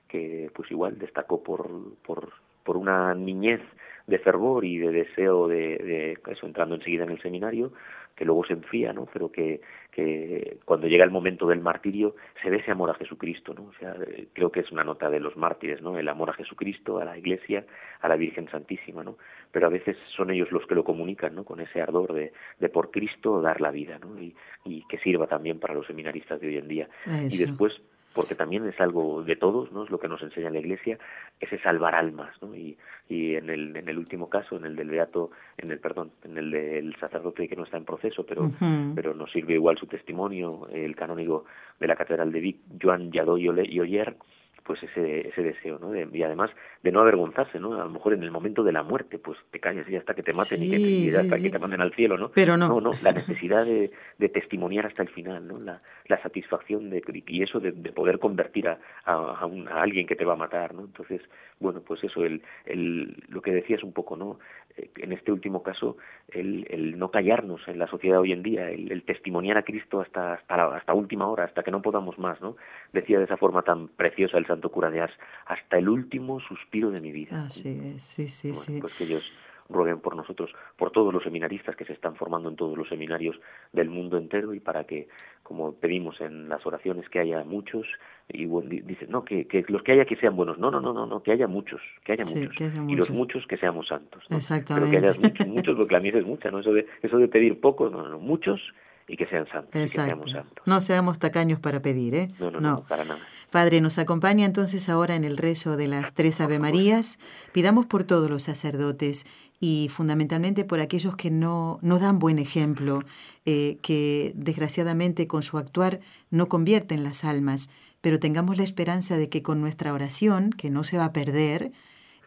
que pues igual destacó por, por, por una niñez de fervor y de deseo de, de, eso entrando enseguida en el seminario que luego se enfría, ¿no? Pero que, que cuando llega el momento del martirio se ve ese amor a Jesucristo, ¿no? O sea, creo que es una nota de los mártires, ¿no? El amor a Jesucristo, a la Iglesia, a la Virgen Santísima, ¿no? Pero a veces son ellos los que lo comunican, ¿no? Con ese ardor de, de por Cristo dar la vida, ¿no? Y, y que sirva también para los seminaristas de hoy en día. Y después porque también es algo de todos, ¿no? Es lo que nos enseña la Iglesia, ese salvar almas, ¿no? Y, y en el, en el último caso, en el del beato, en el perdón, en el del sacerdote que no está en proceso, pero, pero nos sirve igual su testimonio, el canónigo de la Catedral de Vic, Joan Lladó y Oyer, pues ese, ese deseo, ¿no? y además de no avergonzarse, ¿no? A lo mejor en el momento de la muerte, pues te callas y hasta que te maten y, que hasta que te manden al cielo, ¿no? Pero no. No, no, la necesidad de, de testimoniar hasta el final, ¿no? La, la satisfacción de, y eso de, de poder convertir a, a, a, un, a, alguien que te va a matar, ¿no? Entonces, bueno, pues eso, el, el, lo que decías un poco, ¿no? Eh, en este último caso, el, el no callarnos en la sociedad hoy en día, el, el testimoniar a Cristo hasta, hasta, la, hasta última hora, hasta que no podamos más, ¿no? Decía de esa forma tan preciosa el santo cura de Ars, hasta el último suspiro de mi vida. Así es, sí, sí, bueno, sí. Pues que ellos rueguen por nosotros, por todos los seminaristas que se están formando en todos los seminarios del mundo entero y para que, como pedimos en las oraciones, que haya muchos y bueno, dicen, no, que, que, los que haya que sean buenos, no, no, no, no, no que haya muchos, que haya Sí, muchos que haya y muchos. los muchos que seamos santos. ¿no? Exactamente. Pero que haya muchos, muchos, porque la misa es mucha, ¿no? Eso de, eso de pedir pocos, no, no, no, muchos y que sean santos, y que Exacto. seamos santos. No seamos tacaños para pedir, ¿eh? No, no, no, para nada. Padre, nos acompaña entonces ahora en el rezo de las tres Ave Marías. Pidamos por todos los sacerdotes y fundamentalmente por aquellos que no, no dan buen ejemplo, eh, que desgraciadamente con su actuar no convierten las almas, pero tengamos la esperanza de que con nuestra oración, que no se va a perder,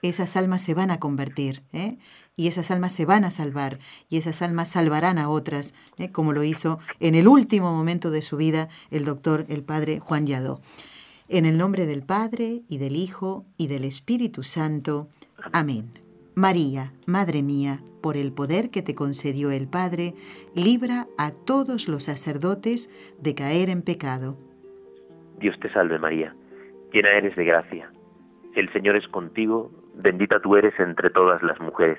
esas almas se van a convertir, ¿eh? Y esas almas se van a salvar, y esas almas salvarán a otras, ¿eh? como lo hizo en el último momento de su vida el doctor, el padre Juan Lladó. En el nombre del Padre, y del Hijo, y del Espíritu Santo. Amén. María, Madre mía, por el poder que te concedió el Padre, libra a todos los sacerdotes de caer en pecado. Dios te salve María, llena eres de gracia. El Señor es contigo, bendita tú eres entre todas las mujeres,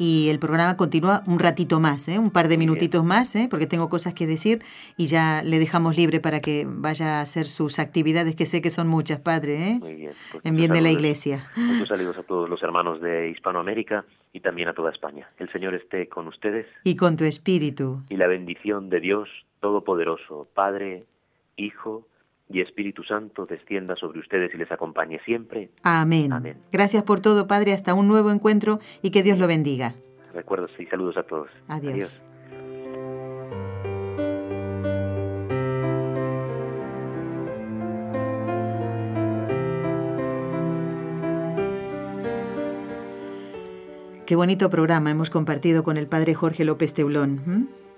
y el programa continúa un ratito más, ¿eh? un par de minutitos más, ¿eh? porque tengo cosas que decir y ya le dejamos libre para que vaya a hacer sus actividades, que sé que son muchas, Padre, ¿eh? Muy bien. Pues en bien de la Iglesia. Muchos saludos a todos los hermanos de Hispanoamérica y también a toda España. El Señor esté con ustedes. Y con tu espíritu. Y la bendición de Dios Todopoderoso, Padre, Hijo y Espíritu Santo descienda sobre ustedes y les acompañe siempre. Amén. Amén. Gracias por todo, Padre. Hasta un nuevo encuentro y que Dios lo bendiga. Recuerdos y saludos a todos. Adiós. Adiós. Qué bonito programa hemos compartido con el Padre Jorge López Teulón. ¿Mm?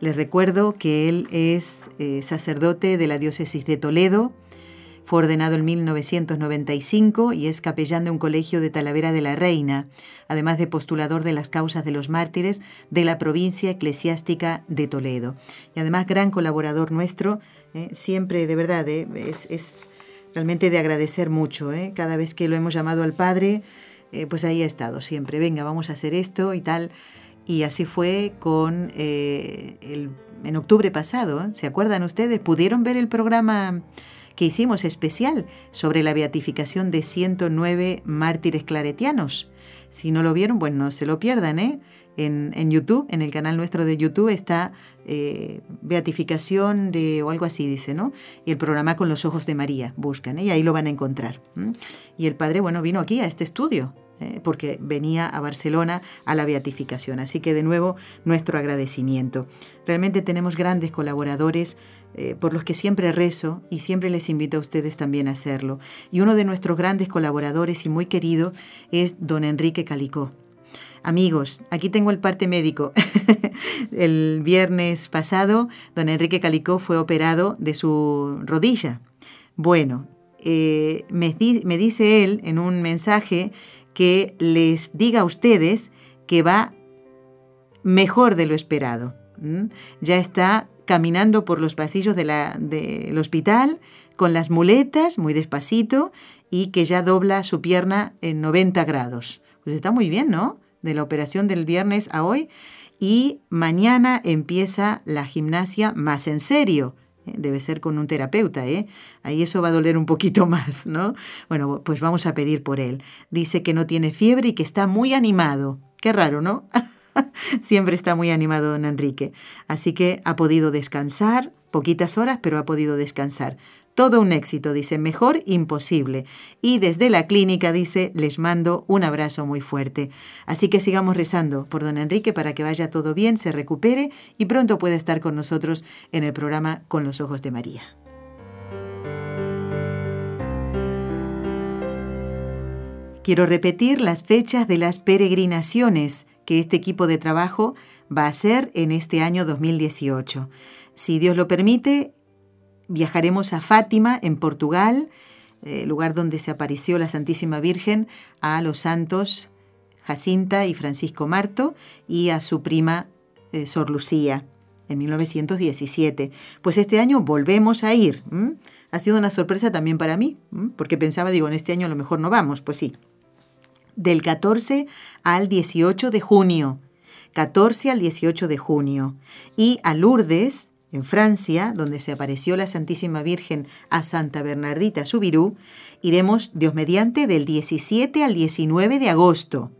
Les recuerdo que él es eh, sacerdote de la diócesis de Toledo, Fue ordenado en 1995 y es capellán de un colegio de Talavera de la Reina, además de postulador de las causas de los mártires de la provincia eclesiástica de Toledo. Y además gran colaborador nuestro, ¿eh? siempre de verdad, ¿eh? es, realmente de agradecer mucho. Cada vez que lo hemos llamado al Padre, pues ahí ha estado siempre. Venga, vamos a hacer esto y tal. Y así fue con el, en octubre pasado. ¿Se acuerdan ustedes? ¿Pudieron ver el programa que hicimos especial sobre la beatificación de 109 mártires claretianos. Si no lo vieron, bueno, no se lo pierdan, ¿eh? En, YouTube, en el canal nuestro de YouTube está eh, beatificación de, o algo así dice, ¿no? Y el programa con los ojos de María, buscan, ¿eh? y ahí lo van a encontrar. Y el padre, bueno, vino aquí a este estudio, ¿eh? porque venía a Barcelona a la beatificación. Así que de nuevo, nuestro agradecimiento. Realmente tenemos grandes colaboradores eh, por los que siempre rezo y siempre les invito a ustedes también a hacerlo. Y uno de nuestros grandes colaboradores y muy querido es don Enrique Calicó. Amigos, aquí tengo el parte médico. el viernes pasado, don Enrique Calicó fue operado de su rodilla. Bueno, eh, me, me dice él en un mensaje que les diga a ustedes que va mejor de lo esperado. Ya está caminando por los pasillos del hospital con las muletas, muy despacito, y que ya dobla su pierna en 90 grados. Pues está muy bien, ¿no? De la operación del viernes a hoy. Y mañana empieza la gimnasia más en serio. Debe ser con un terapeuta, ¿eh? Ahí eso va a doler un poquito más, ¿no? Bueno, pues vamos a pedir por él. Dice que no tiene fiebre y que está muy animado. Qué raro, ¿no? Siempre está muy animado don Enrique. Así que ha podido descansar, poquitas horas, pero ha podido descansar. Todo un éxito, dice, mejor imposible. Y desde la clínica, dice, les mando un abrazo muy fuerte. Así que sigamos rezando por don Enrique para que vaya todo bien, se recupere y pronto pueda estar con nosotros en el programa Con los Ojos de María. Quiero repetir las fechas de las peregrinaciones que este equipo de trabajo va a hacer en este año 2018. Si Dios lo permite, viajaremos a Fátima, en Portugal, eh, lugar donde se apareció la Santísima Virgen a los santos Jacinta y Francisco Marto y a su prima eh, Sor Lucía en 1917. Pues este año volvemos a ir. Ha sido una sorpresa también para mí, porque pensaba, digo, en este año a lo mejor no vamos. Pues sí, del 14 al 18 de junio. 14 al 18 de junio. Y a Lourdes, en Francia, donde se apareció la Santísima Virgen a Santa Bernardita Subirú, iremos, Dios mediante, del 17 al 19 de agosto.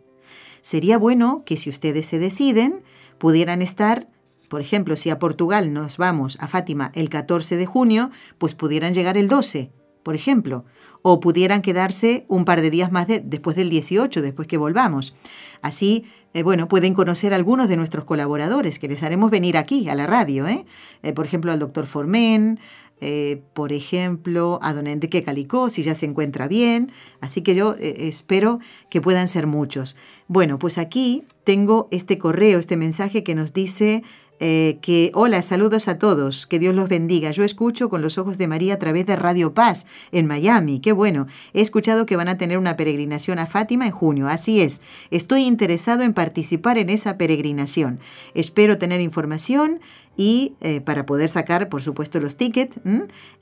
Sería bueno que si ustedes se deciden, pudieran estar, por ejemplo, si a Portugal nos vamos a Fátima el 14 de junio, pues pudieran llegar el 12 por ejemplo, o pudieran quedarse un par de días más después del 18, después que volvamos. Así, eh, bueno, pueden conocer a algunos de nuestros colaboradores que les haremos venir aquí a la radio, ¿eh? eh por ejemplo, al doctor Formen, eh, por ejemplo, a don Enrique Calicó, si ya se encuentra bien. Así que yo espero que puedan ser muchos. Bueno, pues aquí tengo este correo, este mensaje que nos dice eh, que hola, saludos a todos, que Dios los bendiga. Yo escucho con los ojos de María a través de Radio Paz en Miami, qué bueno. He escuchado que van a tener una peregrinación a Fátima en junio, así es. Estoy interesado en participar en esa peregrinación. Espero tener información y eh, para poder sacar, por supuesto, los tickets.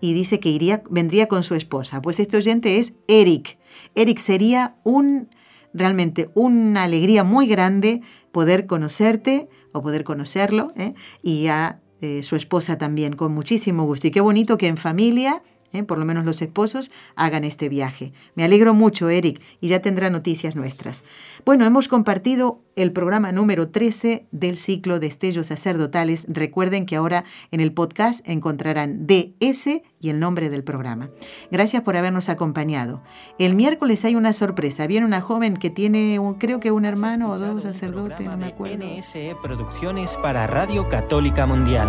Y dice que iría, vendría con su esposa. Pues este oyente es Eric. Eric sería un realmente una alegría muy grande poder conocerte o poder conocerlo, ¿eh? y a eh, su esposa también, con muchísimo gusto. Y qué bonito que en familia ¿eh? por lo menos los esposos, hagan este viaje. Me alegro mucho, Eric, y ya tendrá noticias nuestras. Bueno, hemos compartido el programa número 13 del ciclo de Estellos Sacerdotales. Recuerden que ahora en el podcast encontrarán DS y el nombre del programa. Gracias por habernos acompañado. El miércoles hay una sorpresa. Viene una joven que tiene, creo que un hermano o dos sacerdotes, no me acuerdo. NSE Producciones para Radio Católica Mundial.